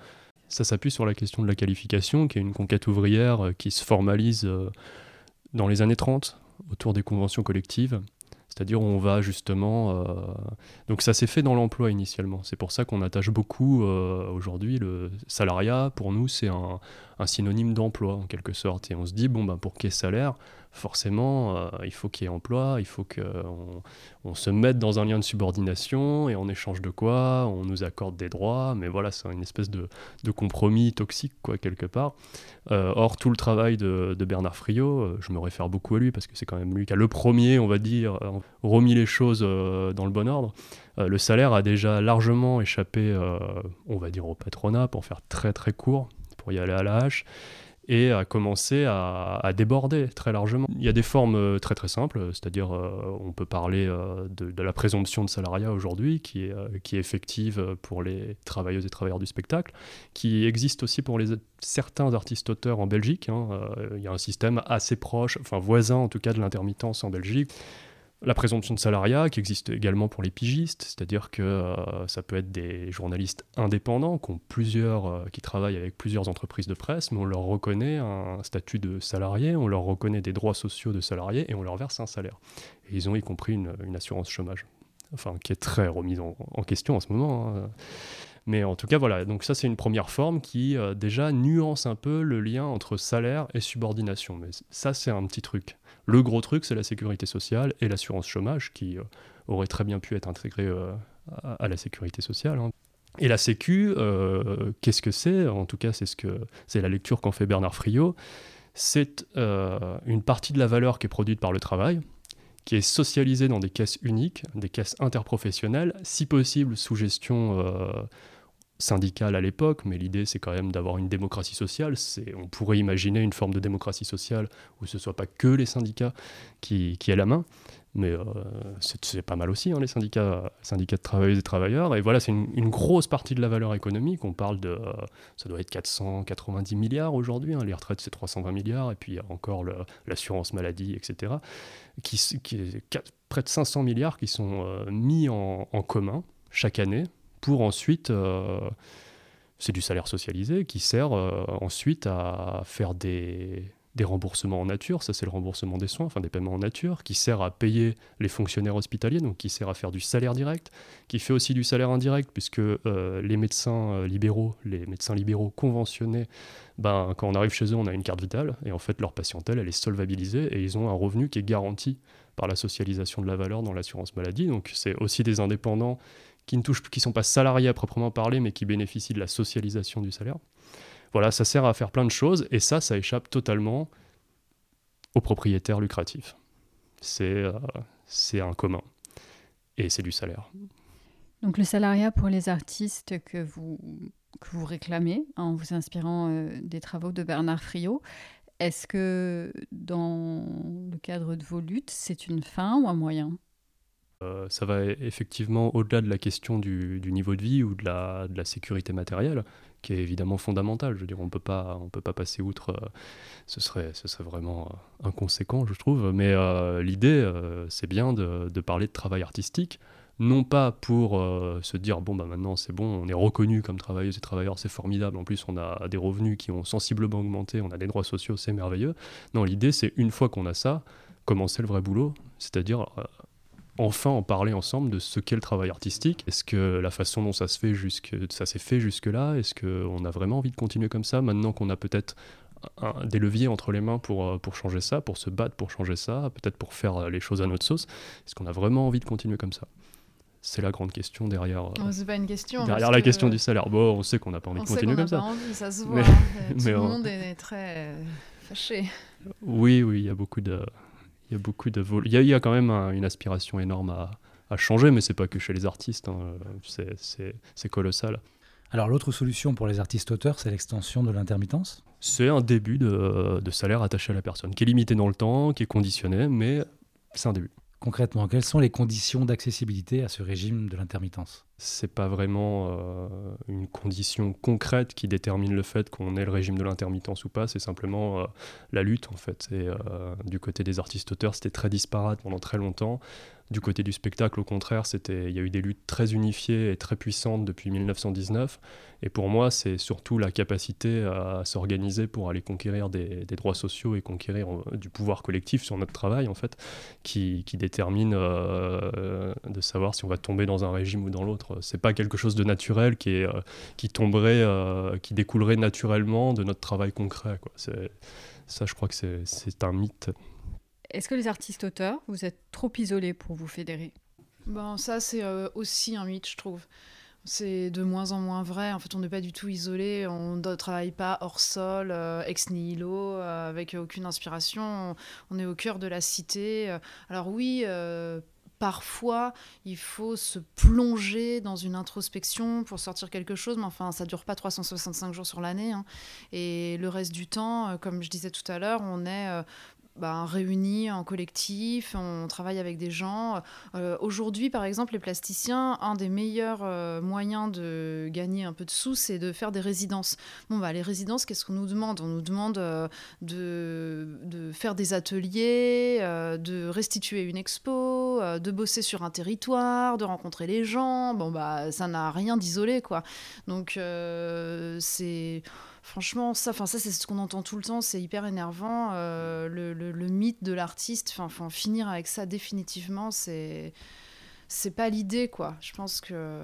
Ça s'appuie sur la question de la qualification, qui est une conquête ouvrière qui se formalise dans les années 30 autour des conventions collectives. C'est-à-dire on va justement... Euh, donc ça s'est fait dans l'emploi initialement. C'est pour ça qu'on attache beaucoup euh, aujourd'hui le salariat. Pour nous, c'est un, synonyme d'emploi en quelque sorte. Et on se dit, bon, ben, pour ait salaire, forcément, euh, il faut qu'il y ait emploi, il faut qu'on on se mette dans un lien de subordination et en échange de quoi on nous accorde des droits. Mais voilà, c'est une espèce de, compromis toxique, quoi, quelque part. Euh, or, tout le travail de, de Bernard Friot, euh, je me réfère beaucoup à lui parce que c'est quand même lui qui a le premier, on va dire, remis les choses dans le bon ordre. le salaire a déjà largement échappé, on va dire, au patronat, pour faire très très court, pour y aller à la hache et a commencé à, déborder très largement. Il y a des formes euh, très très simples, c'est-à-dire euh, on peut parler euh, de, la présomption de salariat aujourd'hui qui est, qui est effective pour les travailleuses et travailleurs du spectacle, qui existe aussi pour les, certains artistes-auteurs en Belgique. Hein. il y a un système assez proche, enfin voisin en tout cas de l'intermittence en Belgique, la présomption de salariat qui existe également pour les pigistes, c'est-à-dire que euh, ça peut être des journalistes indépendants qui, plusieurs, euh, qui travaillent avec plusieurs entreprises de presse, mais on leur reconnaît un statut de salarié, on leur reconnaît des droits sociaux de salarié et on leur verse un salaire. Et ils ont y compris une, assurance chômage, enfin qui est très remise en, question en ce moment. Hein. Mais en tout cas, voilà, donc ça c'est une première forme qui euh, déjà nuance un peu le lien entre salaire et subordination. Mais ça c'est un petit truc. Le gros truc, c'est la sécurité sociale et l'assurance chômage qui euh, aurait très bien pu être intégrée euh, à, la sécurité sociale. Hein. Et la Sécu, euh, qu'est-ce que c'est? En tout cas, c'est ce que c'est la lecture qu'en fait Bernard Friot. C'est une partie de la valeur qui est produite par le travail, qui est socialisée dans des caisses uniques, des caisses interprofessionnelles, si possible sous gestion syndicale à l'époque, mais l'idée c'est quand même d'avoir une démocratie sociale. On pourrait imaginer une forme de démocratie sociale où ce ne soit pas que les syndicats qui, aient la main, mais euh, c'est, pas mal aussi, hein, les syndicats, syndicats de travailleuses et travailleurs. Et voilà, c'est une, grosse partie de la valeur économique. On parle de, euh, ça doit être 490 milliards aujourd'hui. Hein. les retraites c'est 320 milliards, et puis il y a encore l'assurance maladie, etc. Qui, près de 500 milliards qui sont euh, mis en commun chaque année pour ensuite, euh, c'est du salaire socialisé qui sert euh, ensuite à faire des, remboursements en nature, ça c'est le remboursement des soins, enfin des paiements en nature, qui sert à payer les fonctionnaires hospitaliers, donc qui sert à faire du salaire direct, qui fait aussi du salaire indirect, puisque euh, les médecins libéraux, les médecins libéraux conventionnés, ben, quand on arrive chez eux, on a une carte vitale, et en fait leur patientèle, elle est solvabilisée, et ils ont un revenu qui est garanti par la socialisation de la valeur dans l'assurance maladie. Donc c'est aussi des indépendants qui ne touchent, qui sont pas salariés à proprement parler, mais qui bénéficient de la socialisation du salaire. Voilà, ça sert à faire plein de choses et ça, ça échappe totalement aux propriétaires lucratifs. C'est euh, c'est un commun et c'est du salaire. Donc le salariat pour les artistes que vous, que vous réclamez en vous inspirant euh, des travaux de Bernard Friot, est-ce que dans le cadre de vos luttes, c'est une fin ou un moyen? Euh, ça va effectivement au-delà de la question du, niveau de vie ou de la, sécurité matérielle qui est évidemment fondamental. Je veux dire, on on peut pas passer outre. Euh, ce serait, ce serait vraiment euh, inconséquent, je trouve. Mais l'idée, c'est bien de, parler de travail artistique, non pas pour se dire bon bah maintenant c'est bon, on est reconnu comme travailleuse et travailleur, c'est formidable. En plus, on a des revenus qui ont sensiblement augmenté, on a des droits sociaux, c'est merveilleux. Non, l'idée, c'est une fois qu'on a ça, commencer le vrai boulot, c'est-à-dire enfin en parler ensemble de ce qu'est le travail artistique. Est-ce que la façon dont ça se fait jusque, ça s'est fait jusque-là, est-ce qu'on a vraiment envie de continuer comme ça maintenant qu'on a peut-être des leviers entre les mains pour, euh, pour changer ça, pour se battre pour changer ça, peut-être pour faire les choses à notre sauce? Est-ce qu'on a vraiment envie de continuer comme ça? C'est la grande question derrière. Oh, c'est pas une question. Derrière la question du salaire. Bon, on sait qu'on n'a pas envie de continuer comme ça. Envie, ça se voit. Mais, hein. Tout le monde est très fâché. Oui, oui, il y a beaucoup de, il y a beaucoup de vol... il, y a, il y a quand même une aspiration énorme à, à changer, mais c'est pas que chez les artistes, hein. c'est colossal. Alors l'autre solution pour les artistes-auteurs, c'est l'extension de l'intermittence? C'est un début de, de, salaire attaché à la personne, qui est limité dans le temps, qui est conditionné, mais c'est un début. Concrètement, quelles sont les conditions d'accessibilité à ce régime de l'intermittence? C'est pas vraiment euh, une condition concrète qui détermine le fait qu'on ait le régime de l'intermittence ou pas, c'est simplement euh, la lutte en fait. Euh, du côté des artistes-auteurs, c'était très disparate pendant très longtemps. Du côté du spectacle, au contraire, c'était, il y a eu des luttes très unifiées et très puissantes depuis 1919. Et pour moi, c'est surtout la capacité à s'organiser pour aller conquérir des, droits sociaux et conquérir euh, du pouvoir collectif sur notre travail, en fait, qui, détermine euh, de savoir si on va tomber dans un régime ou dans l'autre. C'est pas quelque chose de naturel qui, euh, tomberait, qui découlerait naturellement de notre travail concret. Ça, je crois que c'est un mythe. Est-ce que les artistes-auteurs, vous êtes trop isolés pour vous fédérer? Bon, ça c'est euh, aussi un mythe, je trouve. C'est de moins en moins vrai. En fait, on n'est pas du tout isolé. On ne travaille pas hors sol, euh, ex nihilo, euh, avec aucune inspiration. On, est au cœur de la cité. Alors oui, parfois, il faut se plonger dans une introspection pour sortir quelque chose, mais enfin, ça dure pas 365 jours sur l'année. Hein. Et le reste du temps, comme je disais tout à l'heure, on est bah, réunis en collectif, on travaille avec des gens. Euh, aujourd'hui, par exemple, les plasticiens, un des meilleurs euh, moyens de gagner un peu de sous, c'est de faire des résidences. Bon, bah, les résidences, qu'est-ce qu'on nous demande? On nous demande euh, de, de, faire des ateliers, de restituer une expo, de bosser sur un territoire, de rencontrer les gens. Bon, bah, ça n'a rien d'isolé, quoi. Donc, c'est franchement, ça, ça c'est ce qu'on entend tout le temps, c'est hyper énervant. Euh, le, mythe de l'artiste, enfin, en finir avec ça définitivement, c'est c'est pas l'idée quoi je pense que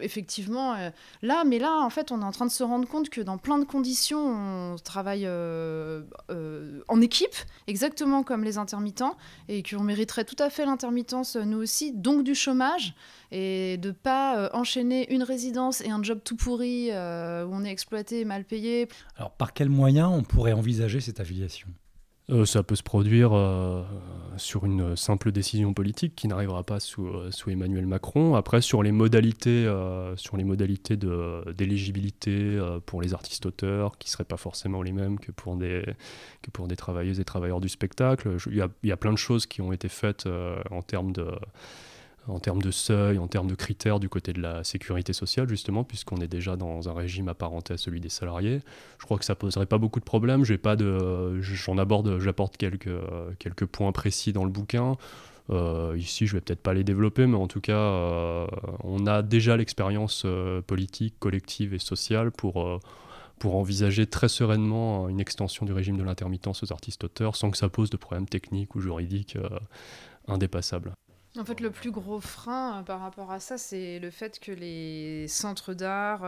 effectivement euh, là mais là en fait on est en train de se rendre compte que dans plein de conditions on travaille euh, en équipe exactement comme les intermittents et qu'on mériterait tout à fait l'intermittence nous aussi donc du chômage et de pas euh, enchaîner une résidence et un job tout pourri euh, où on est exploité, mal payé. Alors par quels moyens on pourrait envisager cette affiliation? Euh, ça peut se produire sur une simple décision politique qui n'arrivera pas sous, sous, Emmanuel Macron. Après, sur les modalités, sur les modalités d'éligibilité pour les artistes-auteurs, qui ne seraient pas forcément les mêmes que pour des, que pour des travailleuses et travailleurs du spectacle, il y, y, a plein de choses qui ont été faites en termes de en termes de seuil, en termes de critères du côté de la sécurité sociale, justement, puisqu'on est déjà dans un régime apparenté à celui des salariés. Je crois que ça poserait pas beaucoup de problèmes. J'ai pas de, j'en aborde, j'apporte quelques, quelques points précis dans le bouquin. Euh, ici, je vais peut-être pas les développer, mais en tout cas, euh, on a déjà l'expérience euh, politique, collective et sociale pour pour envisager très sereinement une extension du régime de l'intermittence aux artistes-auteurs sans que ça pose de problèmes techniques ou juridiques indépassables. En fait, le plus gros frein par rapport à ça, c'est le fait que les centres d'art,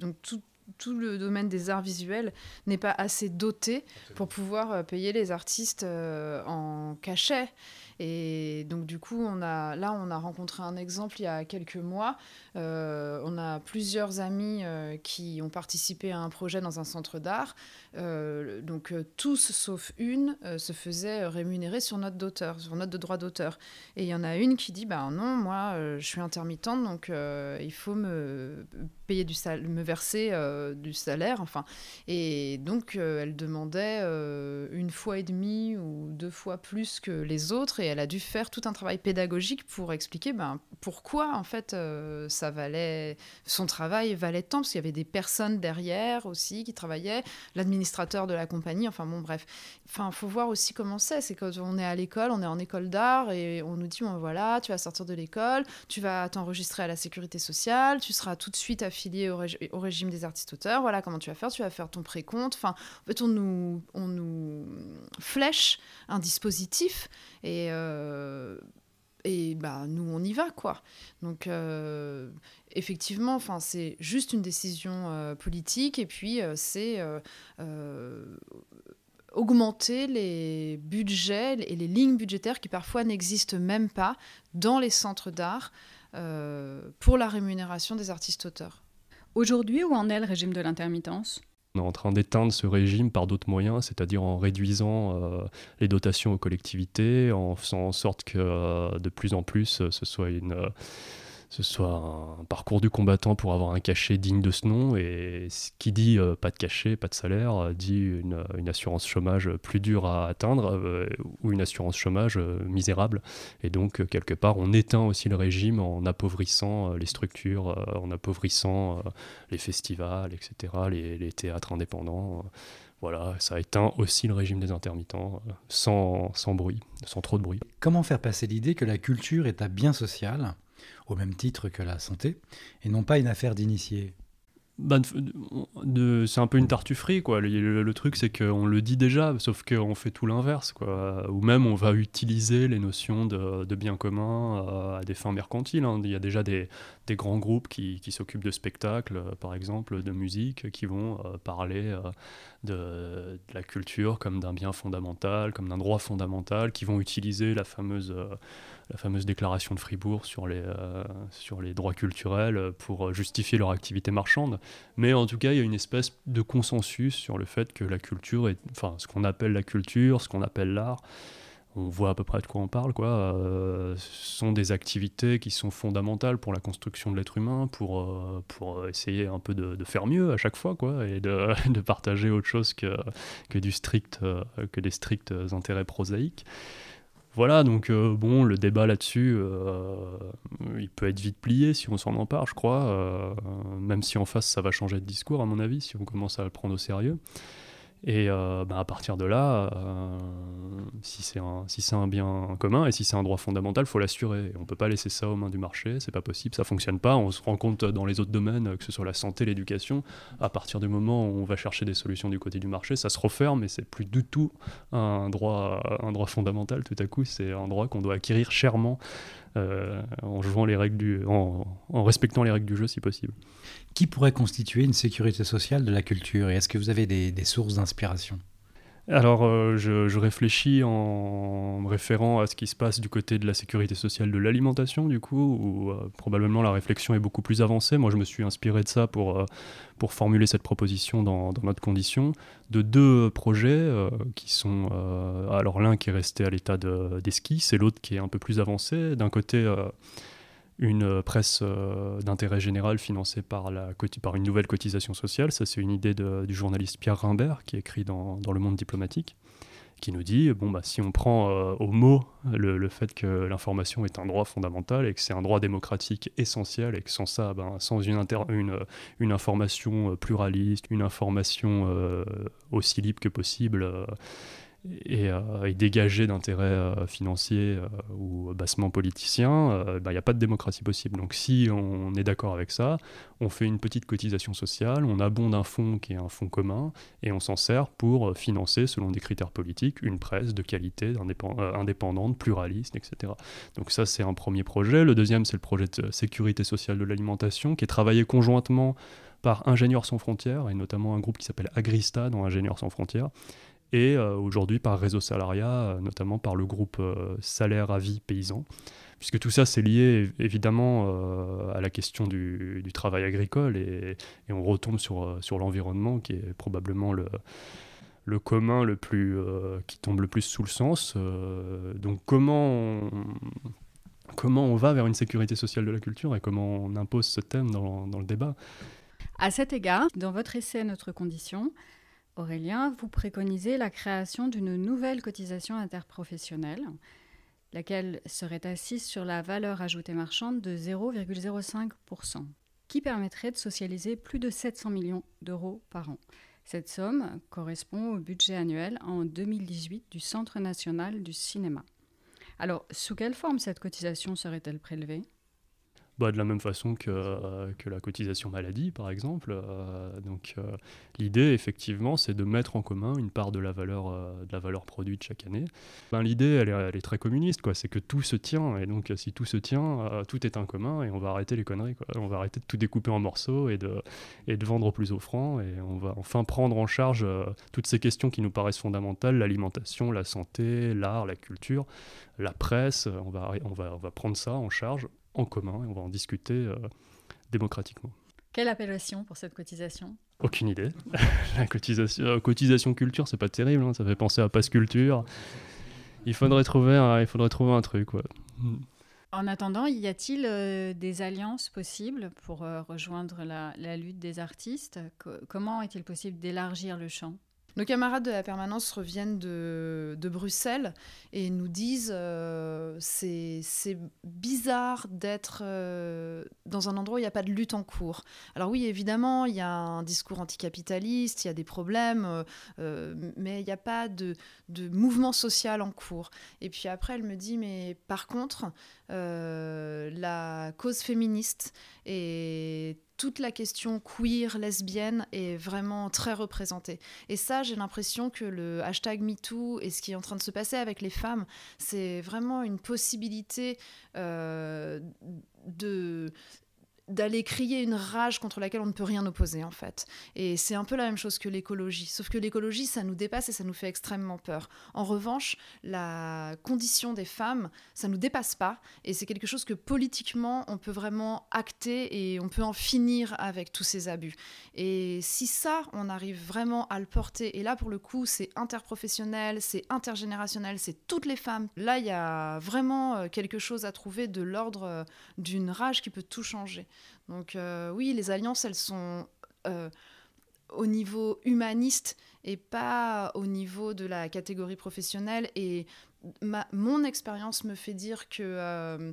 donc tout, tout le domaine des arts visuels n'est pas assez doté pour pouvoir payer les artistes en cachet. Et donc du coup, là, on a rencontré un exemple il y a quelques mois. Euh, on a plusieurs amis euh, qui ont participé à un projet dans un centre d'art. Euh, donc tous, sauf une, se faisaient rémunérer sur note d'auteur, sur note de droit d'auteur. Et il y en a une qui dit, bah non, moi, je suis intermittente, donc il faut me payer du me verser du salaire, enfin. Et donc elle demandait une fois et demie ou deux fois plus que les autres elle a dû faire tout un travail pédagogique pour expliquer ben, pourquoi en fait euh, ça valait son travail valait tant parce qu'il y avait des personnes derrière aussi qui travaillaient l'administrateur de la compagnie enfin bon bref. Enfin faut voir aussi comment c'est. C'est quand on est à l'école on est en école d'art et on nous dit bon, voilà tu vas sortir de l'école tu vas t'enregistrer à la sécurité sociale tu seras tout de suite affilié au, régime des artistes auteurs. Voilà comment tu vas faire? Tu vas faire ton précompte. Enfin en fait on nous on nous flèche un dispositif et, euh, et bah, nous, on y va, quoi. Donc, euh, effectivement, c'est juste une décision euh, politique, et puis c'est augmenter les budgets et les lignes budgétaires qui parfois n'existent même pas dans les centres d'art pour la rémunération des artistes-auteurs. Aujourd'hui, où en est le régime de l'intermittence? On est en train d'éteindre ce régime par d'autres moyens, c'est-à-dire en réduisant euh, les dotations aux collectivités, en faisant en sorte que euh, de plus en plus euh, ce soit une ce soit un parcours du combattant pour avoir un cachet digne de ce nom. Et ce qui dit euh, pas de cachet, pas de salaire, euh, dit une, une, assurance chômage plus dure à atteindre euh, ou une assurance chômage misérable. Et donc, quelque part, on éteint aussi le régime en appauvrissant les structures, en appauvrissant les festivals, etc., les, les théâtres indépendants. Voilà, ça éteint aussi le régime des intermittents sans, sans bruit, sans trop de bruit. Comment faire passer l'idée que la culture est un bien social au même titre que la santé, et non pas une affaire d'initié bah, c'est un peu une tartufferie quoi. Le, truc c'est qu'on le dit déjà, sauf qu'on fait tout l'inverse quoi. Ou même on va utiliser les notions de, bien commun euh, à des fins mercantiles. Hein. Il y a déjà des, grands groupes qui, s'occupent de spectacles, euh, par exemple, de musique, qui vont euh, parler de, la culture comme d'un bien fondamental, comme d'un droit fondamental, qui vont utiliser la fameuse la fameuse déclaration de Fribourg sur les, euh, sur les droits culturels pour justifier leur activité marchande. Mais en tout cas, il y a une espèce de consensus sur le fait que la culture, enfin ce qu'on appelle la culture, ce qu'on appelle l'art, on voit à peu près de quoi on parle, quoi, euh, sont des activités qui sont fondamentales pour la construction de l'être humain, pour, euh, pour essayer un peu de, faire mieux à chaque fois, quoi, et de, de partager autre chose que, que, du strict, que des stricts intérêts prosaïques. Voilà, donc euh, bon, le débat là-dessus, euh, il peut être vite plié si on s'en empare, je crois, euh, même si en face ça va changer de discours, à mon avis, si on commence à le prendre au sérieux. Et bah, à partir de là, si c'est un, si un bien commun et si c'est un droit fondamental, il faut l'assurer. On ne peut pas laisser ça aux mains du marché, c'est pas possible, ça fonctionne pas. On se rend compte dans les autres domaines, que ce soit la santé, l'éducation, à partir du moment où on va chercher des solutions du côté du marché, ça se referme et c'est plus du tout un droit, un droit fondamental. Tout à coup, c'est un droit qu'on doit acquérir chèrement euh, en jouant les règles du, en, respectant les règles du jeu si possible. Qui pourrait constituer une sécurité sociale de la culture et est-ce que vous avez des, sources d'inspiration? Alors, euh, je, réfléchis en me référant à ce qui se passe du côté de la sécurité sociale de l'alimentation, du coup, où euh, probablement la réflexion est beaucoup plus avancée. Moi, je me suis inspiré de ça pour, euh, pour formuler cette proposition dans, notre condition, de deux projets qui sont... alors, l'un qui est resté à l'état d'esquisse et l'autre qui est un peu plus avancé. D'un côté une euh, presse euh, d'intérêt général financée par, la, par une nouvelle cotisation sociale. Ça, c'est une idée du journaliste Pierre Rimbert qui écrit dans, dans, Le Monde diplomatique, qui nous dit bon, bah, si on prend euh, au mot le, fait que l'information est un droit fondamental et que c'est un droit démocratique essentiel et que sans ça, ben, sans une, une, une, information pluraliste, une information aussi libre que possible, et, euh, dégagé d'intérêts euh, financiers euh, ou bassement politiciens, il n'y a pas de démocratie possible. Donc si on est d'accord avec ça, on fait une petite cotisation sociale, on abonde un fonds qui est un fonds commun, et on s'en sert pour financer, selon des critères politiques, une presse de qualité, indépendante, pluraliste, etc. Donc ça, c'est un premier projet. Le deuxième, c'est le projet de sécurité sociale de l'alimentation, qui est travaillé conjointement par Ingénieurs sans frontières, et notamment un groupe qui s'appelle Agrista dans Ingénieurs sans frontières, et euh, aujourd'hui par Réseau Salariat, euh, notamment par le groupe euh, Salaire à vie paysan, puisque tout ça c'est lié évidemment à la question du, travail agricole et, on retombe sur, sur l'environnement qui est probablement le, le commun le plus, qui tombe le plus sous le sens. donc comment on, comment on va vers une sécurité sociale de la culture et comment on impose ce thème dans, dans le débat? À cet égard, dans votre essai Notre condition, Aurélien, vous préconisez la création d'une nouvelle cotisation interprofessionnelle, laquelle serait assise sur la valeur ajoutée marchande de 0,05%, qui permettrait de socialiser plus de 700 millions d'euros par an. Cette somme correspond au budget annuel en 2018 du Centre national du cinéma. Alors, sous quelle forme cette cotisation serait-elle prélevée? Bah, de la même façon que, euh, que la cotisation maladie, par exemple. Euh, donc euh, l'idée, effectivement, c'est de mettre en commun une part de la valeur, de la valeur produite chaque année. Ben, l'idée, elle est, très communiste, quoi. c'est que tout se tient, et donc si tout se tient, tout est un commun, et on va arrêter les conneries. Quoi. On va arrêter de tout découper en morceaux et de, et de vendre plus offrant, et on va enfin prendre en charge toutes ces questions qui nous paraissent fondamentales, l'alimentation, la santé, l'art, la culture, la presse, on va, on, va, on va prendre ça en charge en commun et on va en discuter euh, démocratiquement. Quelle appellation pour cette cotisation? Aucune idée. la cotisation, euh, cotisation culture, c'est pas terrible, hein, ça fait penser à passe culture. Il faudrait trouver un, il faudrait trouver un truc. En attendant, y a-t-il euh, des alliances possibles pour rejoindre la, la, lutte des artistes? Comment est-il possible d'élargir le champ? Nos camarades de la permanence reviennent de, Bruxelles et nous disent euh, c'est bizarre d'être euh, dans un endroit où il n'y a pas de lutte en cours. Alors oui, évidemment, il y a un discours anticapitaliste, il y a des problèmes, euh, mais il n'y a pas de, de, mouvement social en cours. Et puis après, elle me dit, mais par contre, la cause féministe est toute la question queer, lesbienne est vraiment très représentée. Et ça, j'ai l'impression que le hashtag MeToo et ce qui est en train de se passer avec les femmes, c'est vraiment une possibilité euh, de d'aller crier une rage contre laquelle on ne peut rien opposer en fait. Et c'est un peu la même chose que l'écologie, sauf que l'écologie ça nous dépasse et ça nous fait extrêmement peur. En revanche, la condition des femmes, ça nous dépasse pas et c'est quelque chose que politiquement on peut vraiment acter et on peut en finir avec tous ces abus. Et si ça, on arrive vraiment à le porter, et là pour le coup c'est interprofessionnel, c'est intergénérationnel, c'est toutes les femmes, là il y a vraiment euh, quelque chose à trouver de l'ordre euh, d'une rage qui peut tout changer. Donc euh, oui, les alliances, elles sont euh, au niveau humaniste et pas au niveau de la catégorie professionnelle. Et mon expérience me fait dire que euh,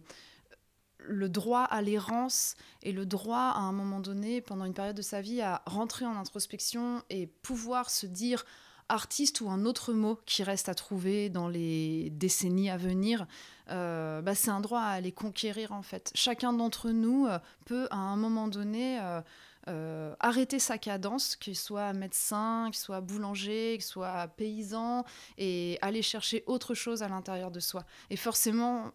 le droit à l'errance et le droit à un moment donné, pendant une période de sa vie, à rentrer en introspection et pouvoir se dire artiste ou un autre mot qui reste à trouver dans les décennies à venir, euh, bah, c'est un droit à les conquérir en fait. Chacun d'entre nous euh, peut à un moment donné euh, arrêter sa cadence, qu'il soit médecin, qu'il soit boulanger, qu'il soit paysan, et aller chercher autre chose à l'intérieur de soi. Et forcément,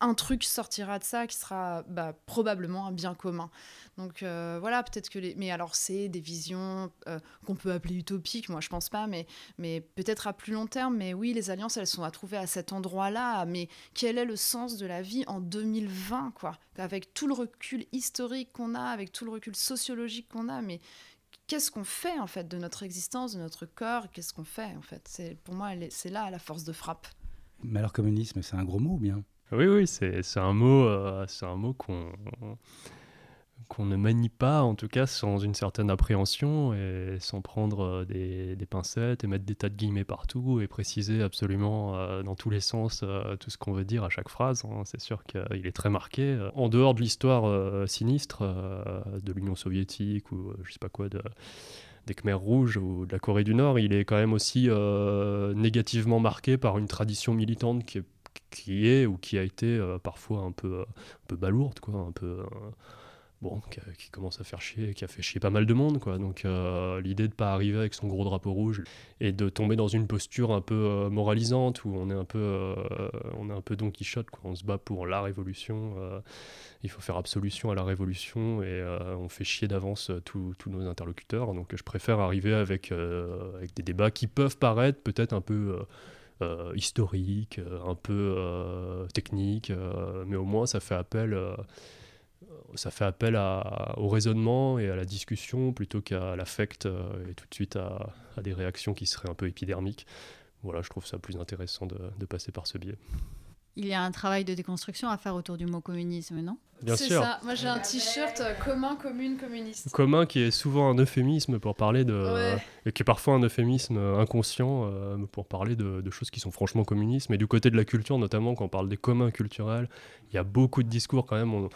un truc sortira de ça qui sera bah, probablement un bien commun. Donc euh, voilà, peut-être que les... Mais alors c'est des visions euh, qu'on peut appeler utopiques, moi je pense pas, mais, peut-être à plus long terme. Mais oui, les alliances, elles sont à trouver à cet endroit-là. Mais quel est le sens de la vie en 2020, quoi? Avec tout le recul historique qu'on a, avec tout le recul sociologique qu'on a, mais qu'est-ce qu'on fait en fait de notre existence, de notre corps? Qu'est-ce qu'on fait en fait? C'est Pour moi, c'est là la force de frappe. Mais alors communisme, c'est un gros mot ou bien? Oui, oui, c'est un mot, euh, mot qu'on qu'on ne manie pas, en tout cas sans une certaine appréhension et sans prendre euh, des, des, pincettes et mettre des tas de guillemets partout et préciser absolument euh, dans tous les sens tout ce qu'on veut dire à chaque phrase. Hein. C'est sûr qu'il est très marqué. En dehors de l'histoire sinistre de l'Union soviétique ou je sais pas quoi de des Khmers rouges ou de la Corée du Nord, il est quand même aussi négativement marqué par une tradition militante qui est, qui est ou qui a été parfois un peu, un peu balourde, quoi, un peu bon, qui, commence à faire chier, qui a fait chier pas mal de monde, quoi. Donc euh, l'idée de pas arriver avec son gros drapeau rouge et de tomber dans une posture un peu euh, moralisante où on est un peu, euh, on est un peu Don Quichotte, quoi. On se bat pour la révolution, il faut faire absolution à la révolution et on fait chier d'avance tous nos interlocuteurs. Donc je préfère arriver avec, avec des débats qui peuvent paraître peut-être un peu historiques, un peu techniques, mais au moins ça fait appel ça fait appel au raisonnement et à la discussion plutôt qu'à l'affect euh, et tout de suite à, des réactions qui seraient un peu épidermiques. Voilà, je trouve ça plus intéressant de, passer par ce biais. Il y a un travail de déconstruction à faire autour du mot communisme, non? Bien sûr. C'est ça. Moi, j'ai un t-shirt euh, commun, commune, communiste. Commun qui est souvent un euphémisme pour parler de. et qui est parfois un euphémisme inconscient euh, pour parler de, de, choses qui sont franchement communistes. Mais du côté de la culture, notamment, quand on parle des communs culturels, il y a beaucoup de discours quand même. On,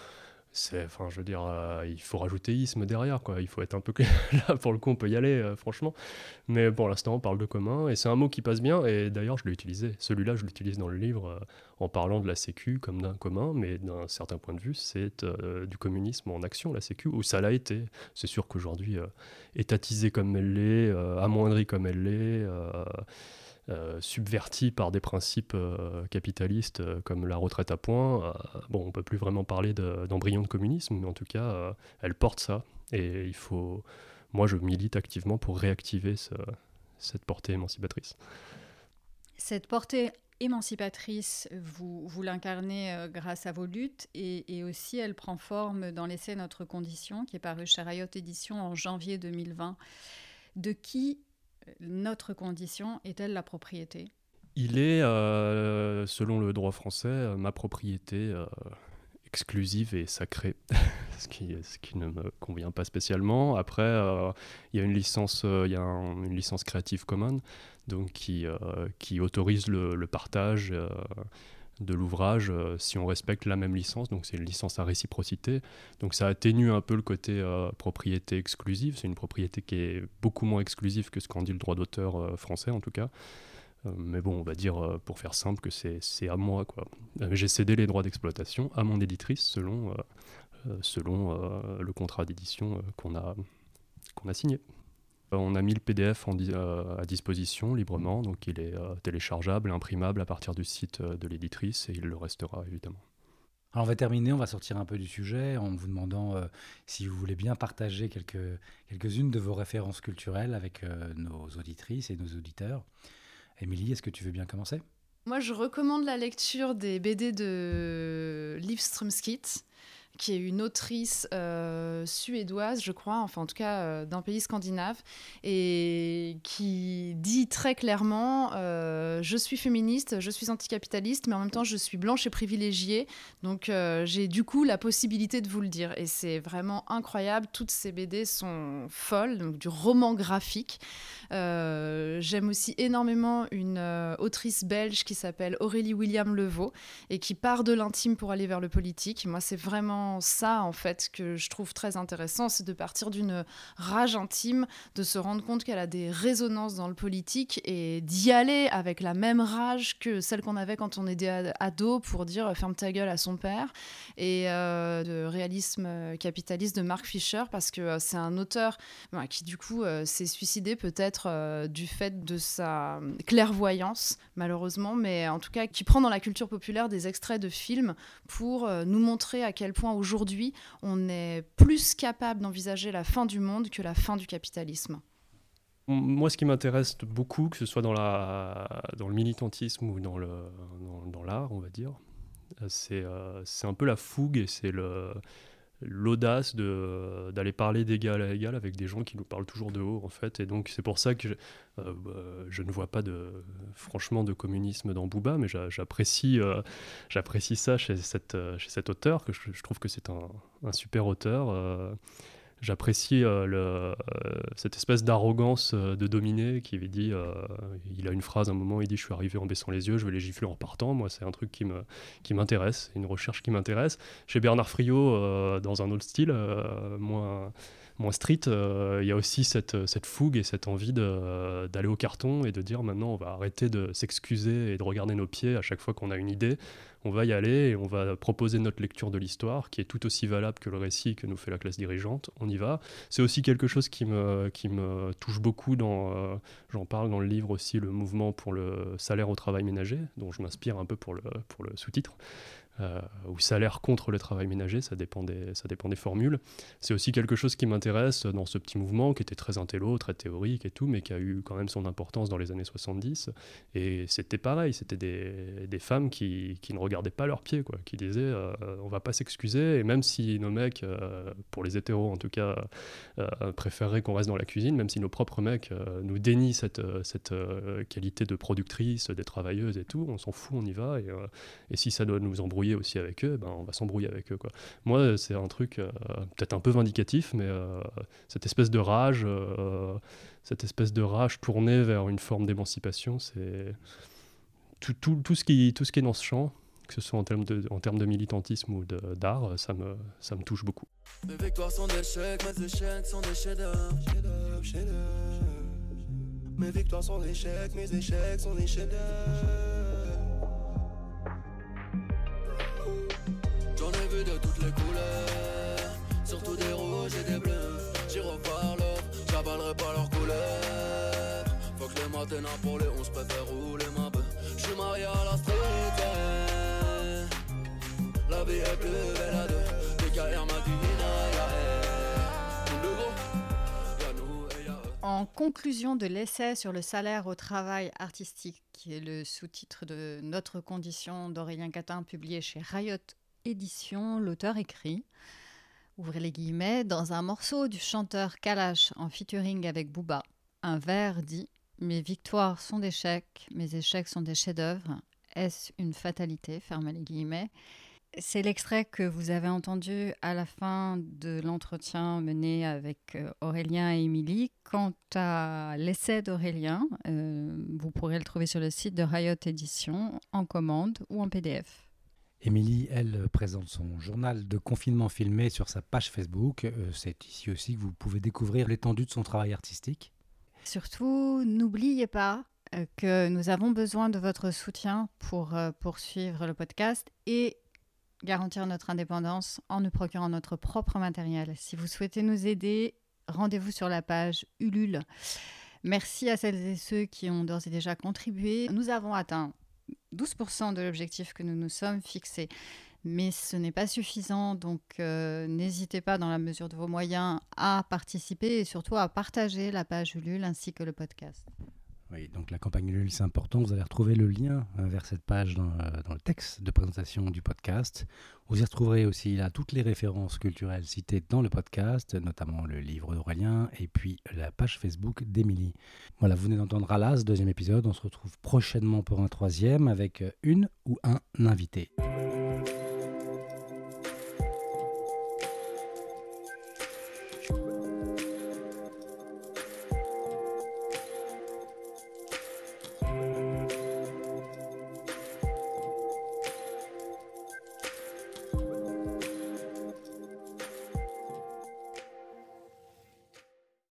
c'est enfin je veux dire euh, il faut rajouter isme derrière quoi. Il faut être un peu là pour le coup on peut y aller euh, franchement. Mais pour l'instant on parle de commun et c'est un mot qui passe bien et d'ailleurs je l'ai utilisé. Celui-là je l'utilise dans le livre euh, en parlant de la sécu comme d'un commun mais d'un certain point de vue c'est du communisme en action la sécu où ça l'a été. C'est sûr qu'aujourd'hui étatisé comme elle l'est amoindrie comme elle l'est euh, subvertie par des principes euh, capitalistes euh, comme la retraite à points, bon, on peut plus vraiment parler d'embryon de, communisme, mais en tout cas, elle porte ça. Et il faut. Moi, je milite activement pour réactiver cette portée émancipatrice. Cette portée émancipatrice, vous, l'incarnez grâce à vos luttes et, et, aussi elle prend forme dans l'essai Notre Condition qui est paru chez Riot Édition en janvier 2020. De qui notre condition est-elle la propriété? Il est, euh, selon le droit français, euh, ma propriété euh, exclusive et sacrée, ce, qui, ne me convient pas spécialement. Après, il y a une licence, il y a une licence Creative Commons donc qui, autorise le partage de l'ouvrage euh, si on respecte la même licence. Donc c'est une licence à réciprocité. Donc ça atténue un peu le côté euh, propriété exclusive. C'est une propriété qui est beaucoup moins exclusive que ce qu'en dit le droit d'auteur euh, français en tout cas. mais bon, on va dire pour faire simple que c'est à moi. quoi. J'ai cédé les droits d'exploitation à mon éditrice selon, selon le contrat d'édition qu'on a, qu'on a signé. On a mis le PDF euh, à disposition librement, donc il est euh, téléchargeable, imprimable à partir du site euh, de l'éditrice et il le restera évidemment. Alors on va terminer, on va sortir un peu du sujet en vous demandant si vous voulez bien partager quelques, quelques-unes de vos références culturelles avec nos auditrices et nos auditeurs. Émilie, est-ce que tu veux bien commencer? Moi, je recommande la lecture des BD de Liv Strömskit qui est une autrice euh, suédoise, je crois, enfin en tout cas euh, d'un pays scandinave, et qui dit très clairement euh, Je suis féministe, je suis anticapitaliste, mais en même temps je suis blanche et privilégiée, donc j'ai du coup la possibilité de vous le dire. Et c'est vraiment incroyable, toutes ces BD sont folles, donc du roman graphique. J'aime aussi énormément une autrice belge qui s'appelle Aurélie William Levaux et qui part de l'intime pour aller vers le politique. Moi, c'est vraiment ça, en fait, que je trouve très intéressant, c'est de partir d'une rage intime, de se rendre compte qu'elle a des résonances dans le politique et d'y aller avec la même rage que celle qu'on avait quand on était ado pour dire euh, ferme ta gueule à son père. Et euh, de réalisme euh, capitaliste de Mark Fisher, parce que c'est un auteur qui, du coup, s'est suicidé peut-être du fait de sa clairvoyance, malheureusement, mais en tout cas, qui prend dans la culture populaire des extraits de films pour nous montrer à quel point aujourd'hui, on est plus capable d'envisager la fin du monde que la fin du capitalisme. Moi, ce qui m'intéresse beaucoup, que ce soit dans, le militantisme ou dans l'art, on va dire, c'est euh, c'est un peu la fougue et c'est le, l'audace d'aller parler d'égal à égal avec des gens qui nous parlent toujours de haut en fait. Et donc c'est pour ça que je, euh, bah, je, ne vois pas de franchement de communisme dans Booba mais j'apprécie euh, j'apprécie ça chez, cette, chez cet auteur que je, trouve que c'est un, un, super auteur euh, j'apprécie euh, euh, cette espèce d'arrogance euh, de dominer qui dit, il a une phrase à un moment, il dit je suis arrivé en baissant les yeux, je vais les gifler en partant. Moi, c'est un truc qui me qui m'intéresse, une recherche qui m'intéresse. Chez Bernard Friot, dans un autre style, moins moins street, il y a aussi cette, cette, fougue et cette envie d'aller au carton et de dire maintenant on va arrêter de s'excuser et de regarder nos pieds à chaque fois qu'on a une idée. On va y aller et on va proposer notre lecture de l'histoire qui est tout aussi valable que le récit que nous fait la classe dirigeante. On y va. C'est aussi quelque chose qui me, qui me touche beaucoup dans, j'en parle dans le livre aussi, le mouvement pour le salaire au travail ménager, dont je m'inspire un peu pour le, pour le sous-titre euh, ou salaire contre le travail ménager, ça dépend des, ça dépend des formules. C'est aussi quelque chose qui m'intéresse dans ce petit mouvement qui était très intello, très théorique et tout, mais qui a eu quand même son importance dans les années 70. Et c'était pareil, c'était des, des, femmes qui, qui, ne regardaient pas leurs pieds, quoi, qui disaient euh, on va pas s'excuser, et même si nos mecs, euh, pour les hétéros en tout cas, euh, préféreraient qu'on reste dans la cuisine, même si nos propres mecs nous dénient cette, cette qualité de productrice, des travailleuses et tout, on s'en fout, on y va, et, et si ça doit nous embrouiller aussi avec eux, ben, on va s'embrouiller avec eux. Quoi. Moi, c'est un truc euh, peut-être un peu vindicatif, mais euh, cette espèce de rage, euh, cette espèce de rage tournée vers une forme d'émancipation, c'est tout, tout, tout, ce qui, tout ce qui est dans ce champ, que ce soit en termes de, en termes de militantisme ou d'art, ça me, ça me touche beaucoup. Mes victoires sont des échecs, mes échecs sont des chefs-d'œuvre. Mes victoires sont des échecs, mes échecs sont des chefs-d'œuvre. De toutes les couleurs, surtout des rouges et des bleus. J'y repars l'offre, j'avalerai pas leurs couleurs. Faut que les matins pour les 11 préfère rouler ma bœuf. J'suis marié à la street, la vie est plus belle à deux. DKR m'a dit En conclusion de l'essai sur le salaire au travail artistique, qui est le sous-titre de Notre condition d'Aurélien Catin, publié chez Riot édition, l'auteur écrit, ouvrez les guillemets, dans un morceau du chanteur Kalash en featuring avec Booba, un vers dit Mes victoires sont des chèques, mes échecs sont des chefs-d'œuvre. Est-ce une fatalité? Fermez les guillemets. C'est l'extrait que vous avez entendu à la fin de l'entretien mené avec euh, Aurélien et Émilie. Quant à l'essai d'Aurélien, euh, vous pourrez le trouver sur le site de Riot Edition en commande ou en PDF. Émilie, elle, présente son journal de confinement filmé sur sa page Facebook. Euh, c'est ici aussi que vous pouvez découvrir l'étendue de son travail artistique. Surtout, n'oubliez pas euh, que nous avons besoin de votre soutien pour euh, poursuivre le podcast et garantir notre indépendance en nous procurant notre propre matériel. Si vous souhaitez nous aider, rendez-vous sur la page Ulule. Merci à celles et ceux qui ont d'ores et déjà contribué. Nous avons atteint 12% de l'objectif que nous nous sommes fixés. Mais ce n'est pas suffisant, donc euh, n'hésitez pas dans la mesure de vos moyens à participer et surtout à partager la page Ulule ainsi que le podcast. Oui, donc la campagne Ulule, c'est important. Vous allez retrouver le lien euh, vers cette page euh, dans, le texte de présentation du podcast. Vous y retrouverez aussi là toutes les références culturelles citées dans le podcast, notamment le livre d'Aurélien et puis la page Facebook d'Émilie. Voilà, vous venez d'entendre Alas, deuxième épisode. On se retrouve prochainement pour un troisième avec une ou un invité.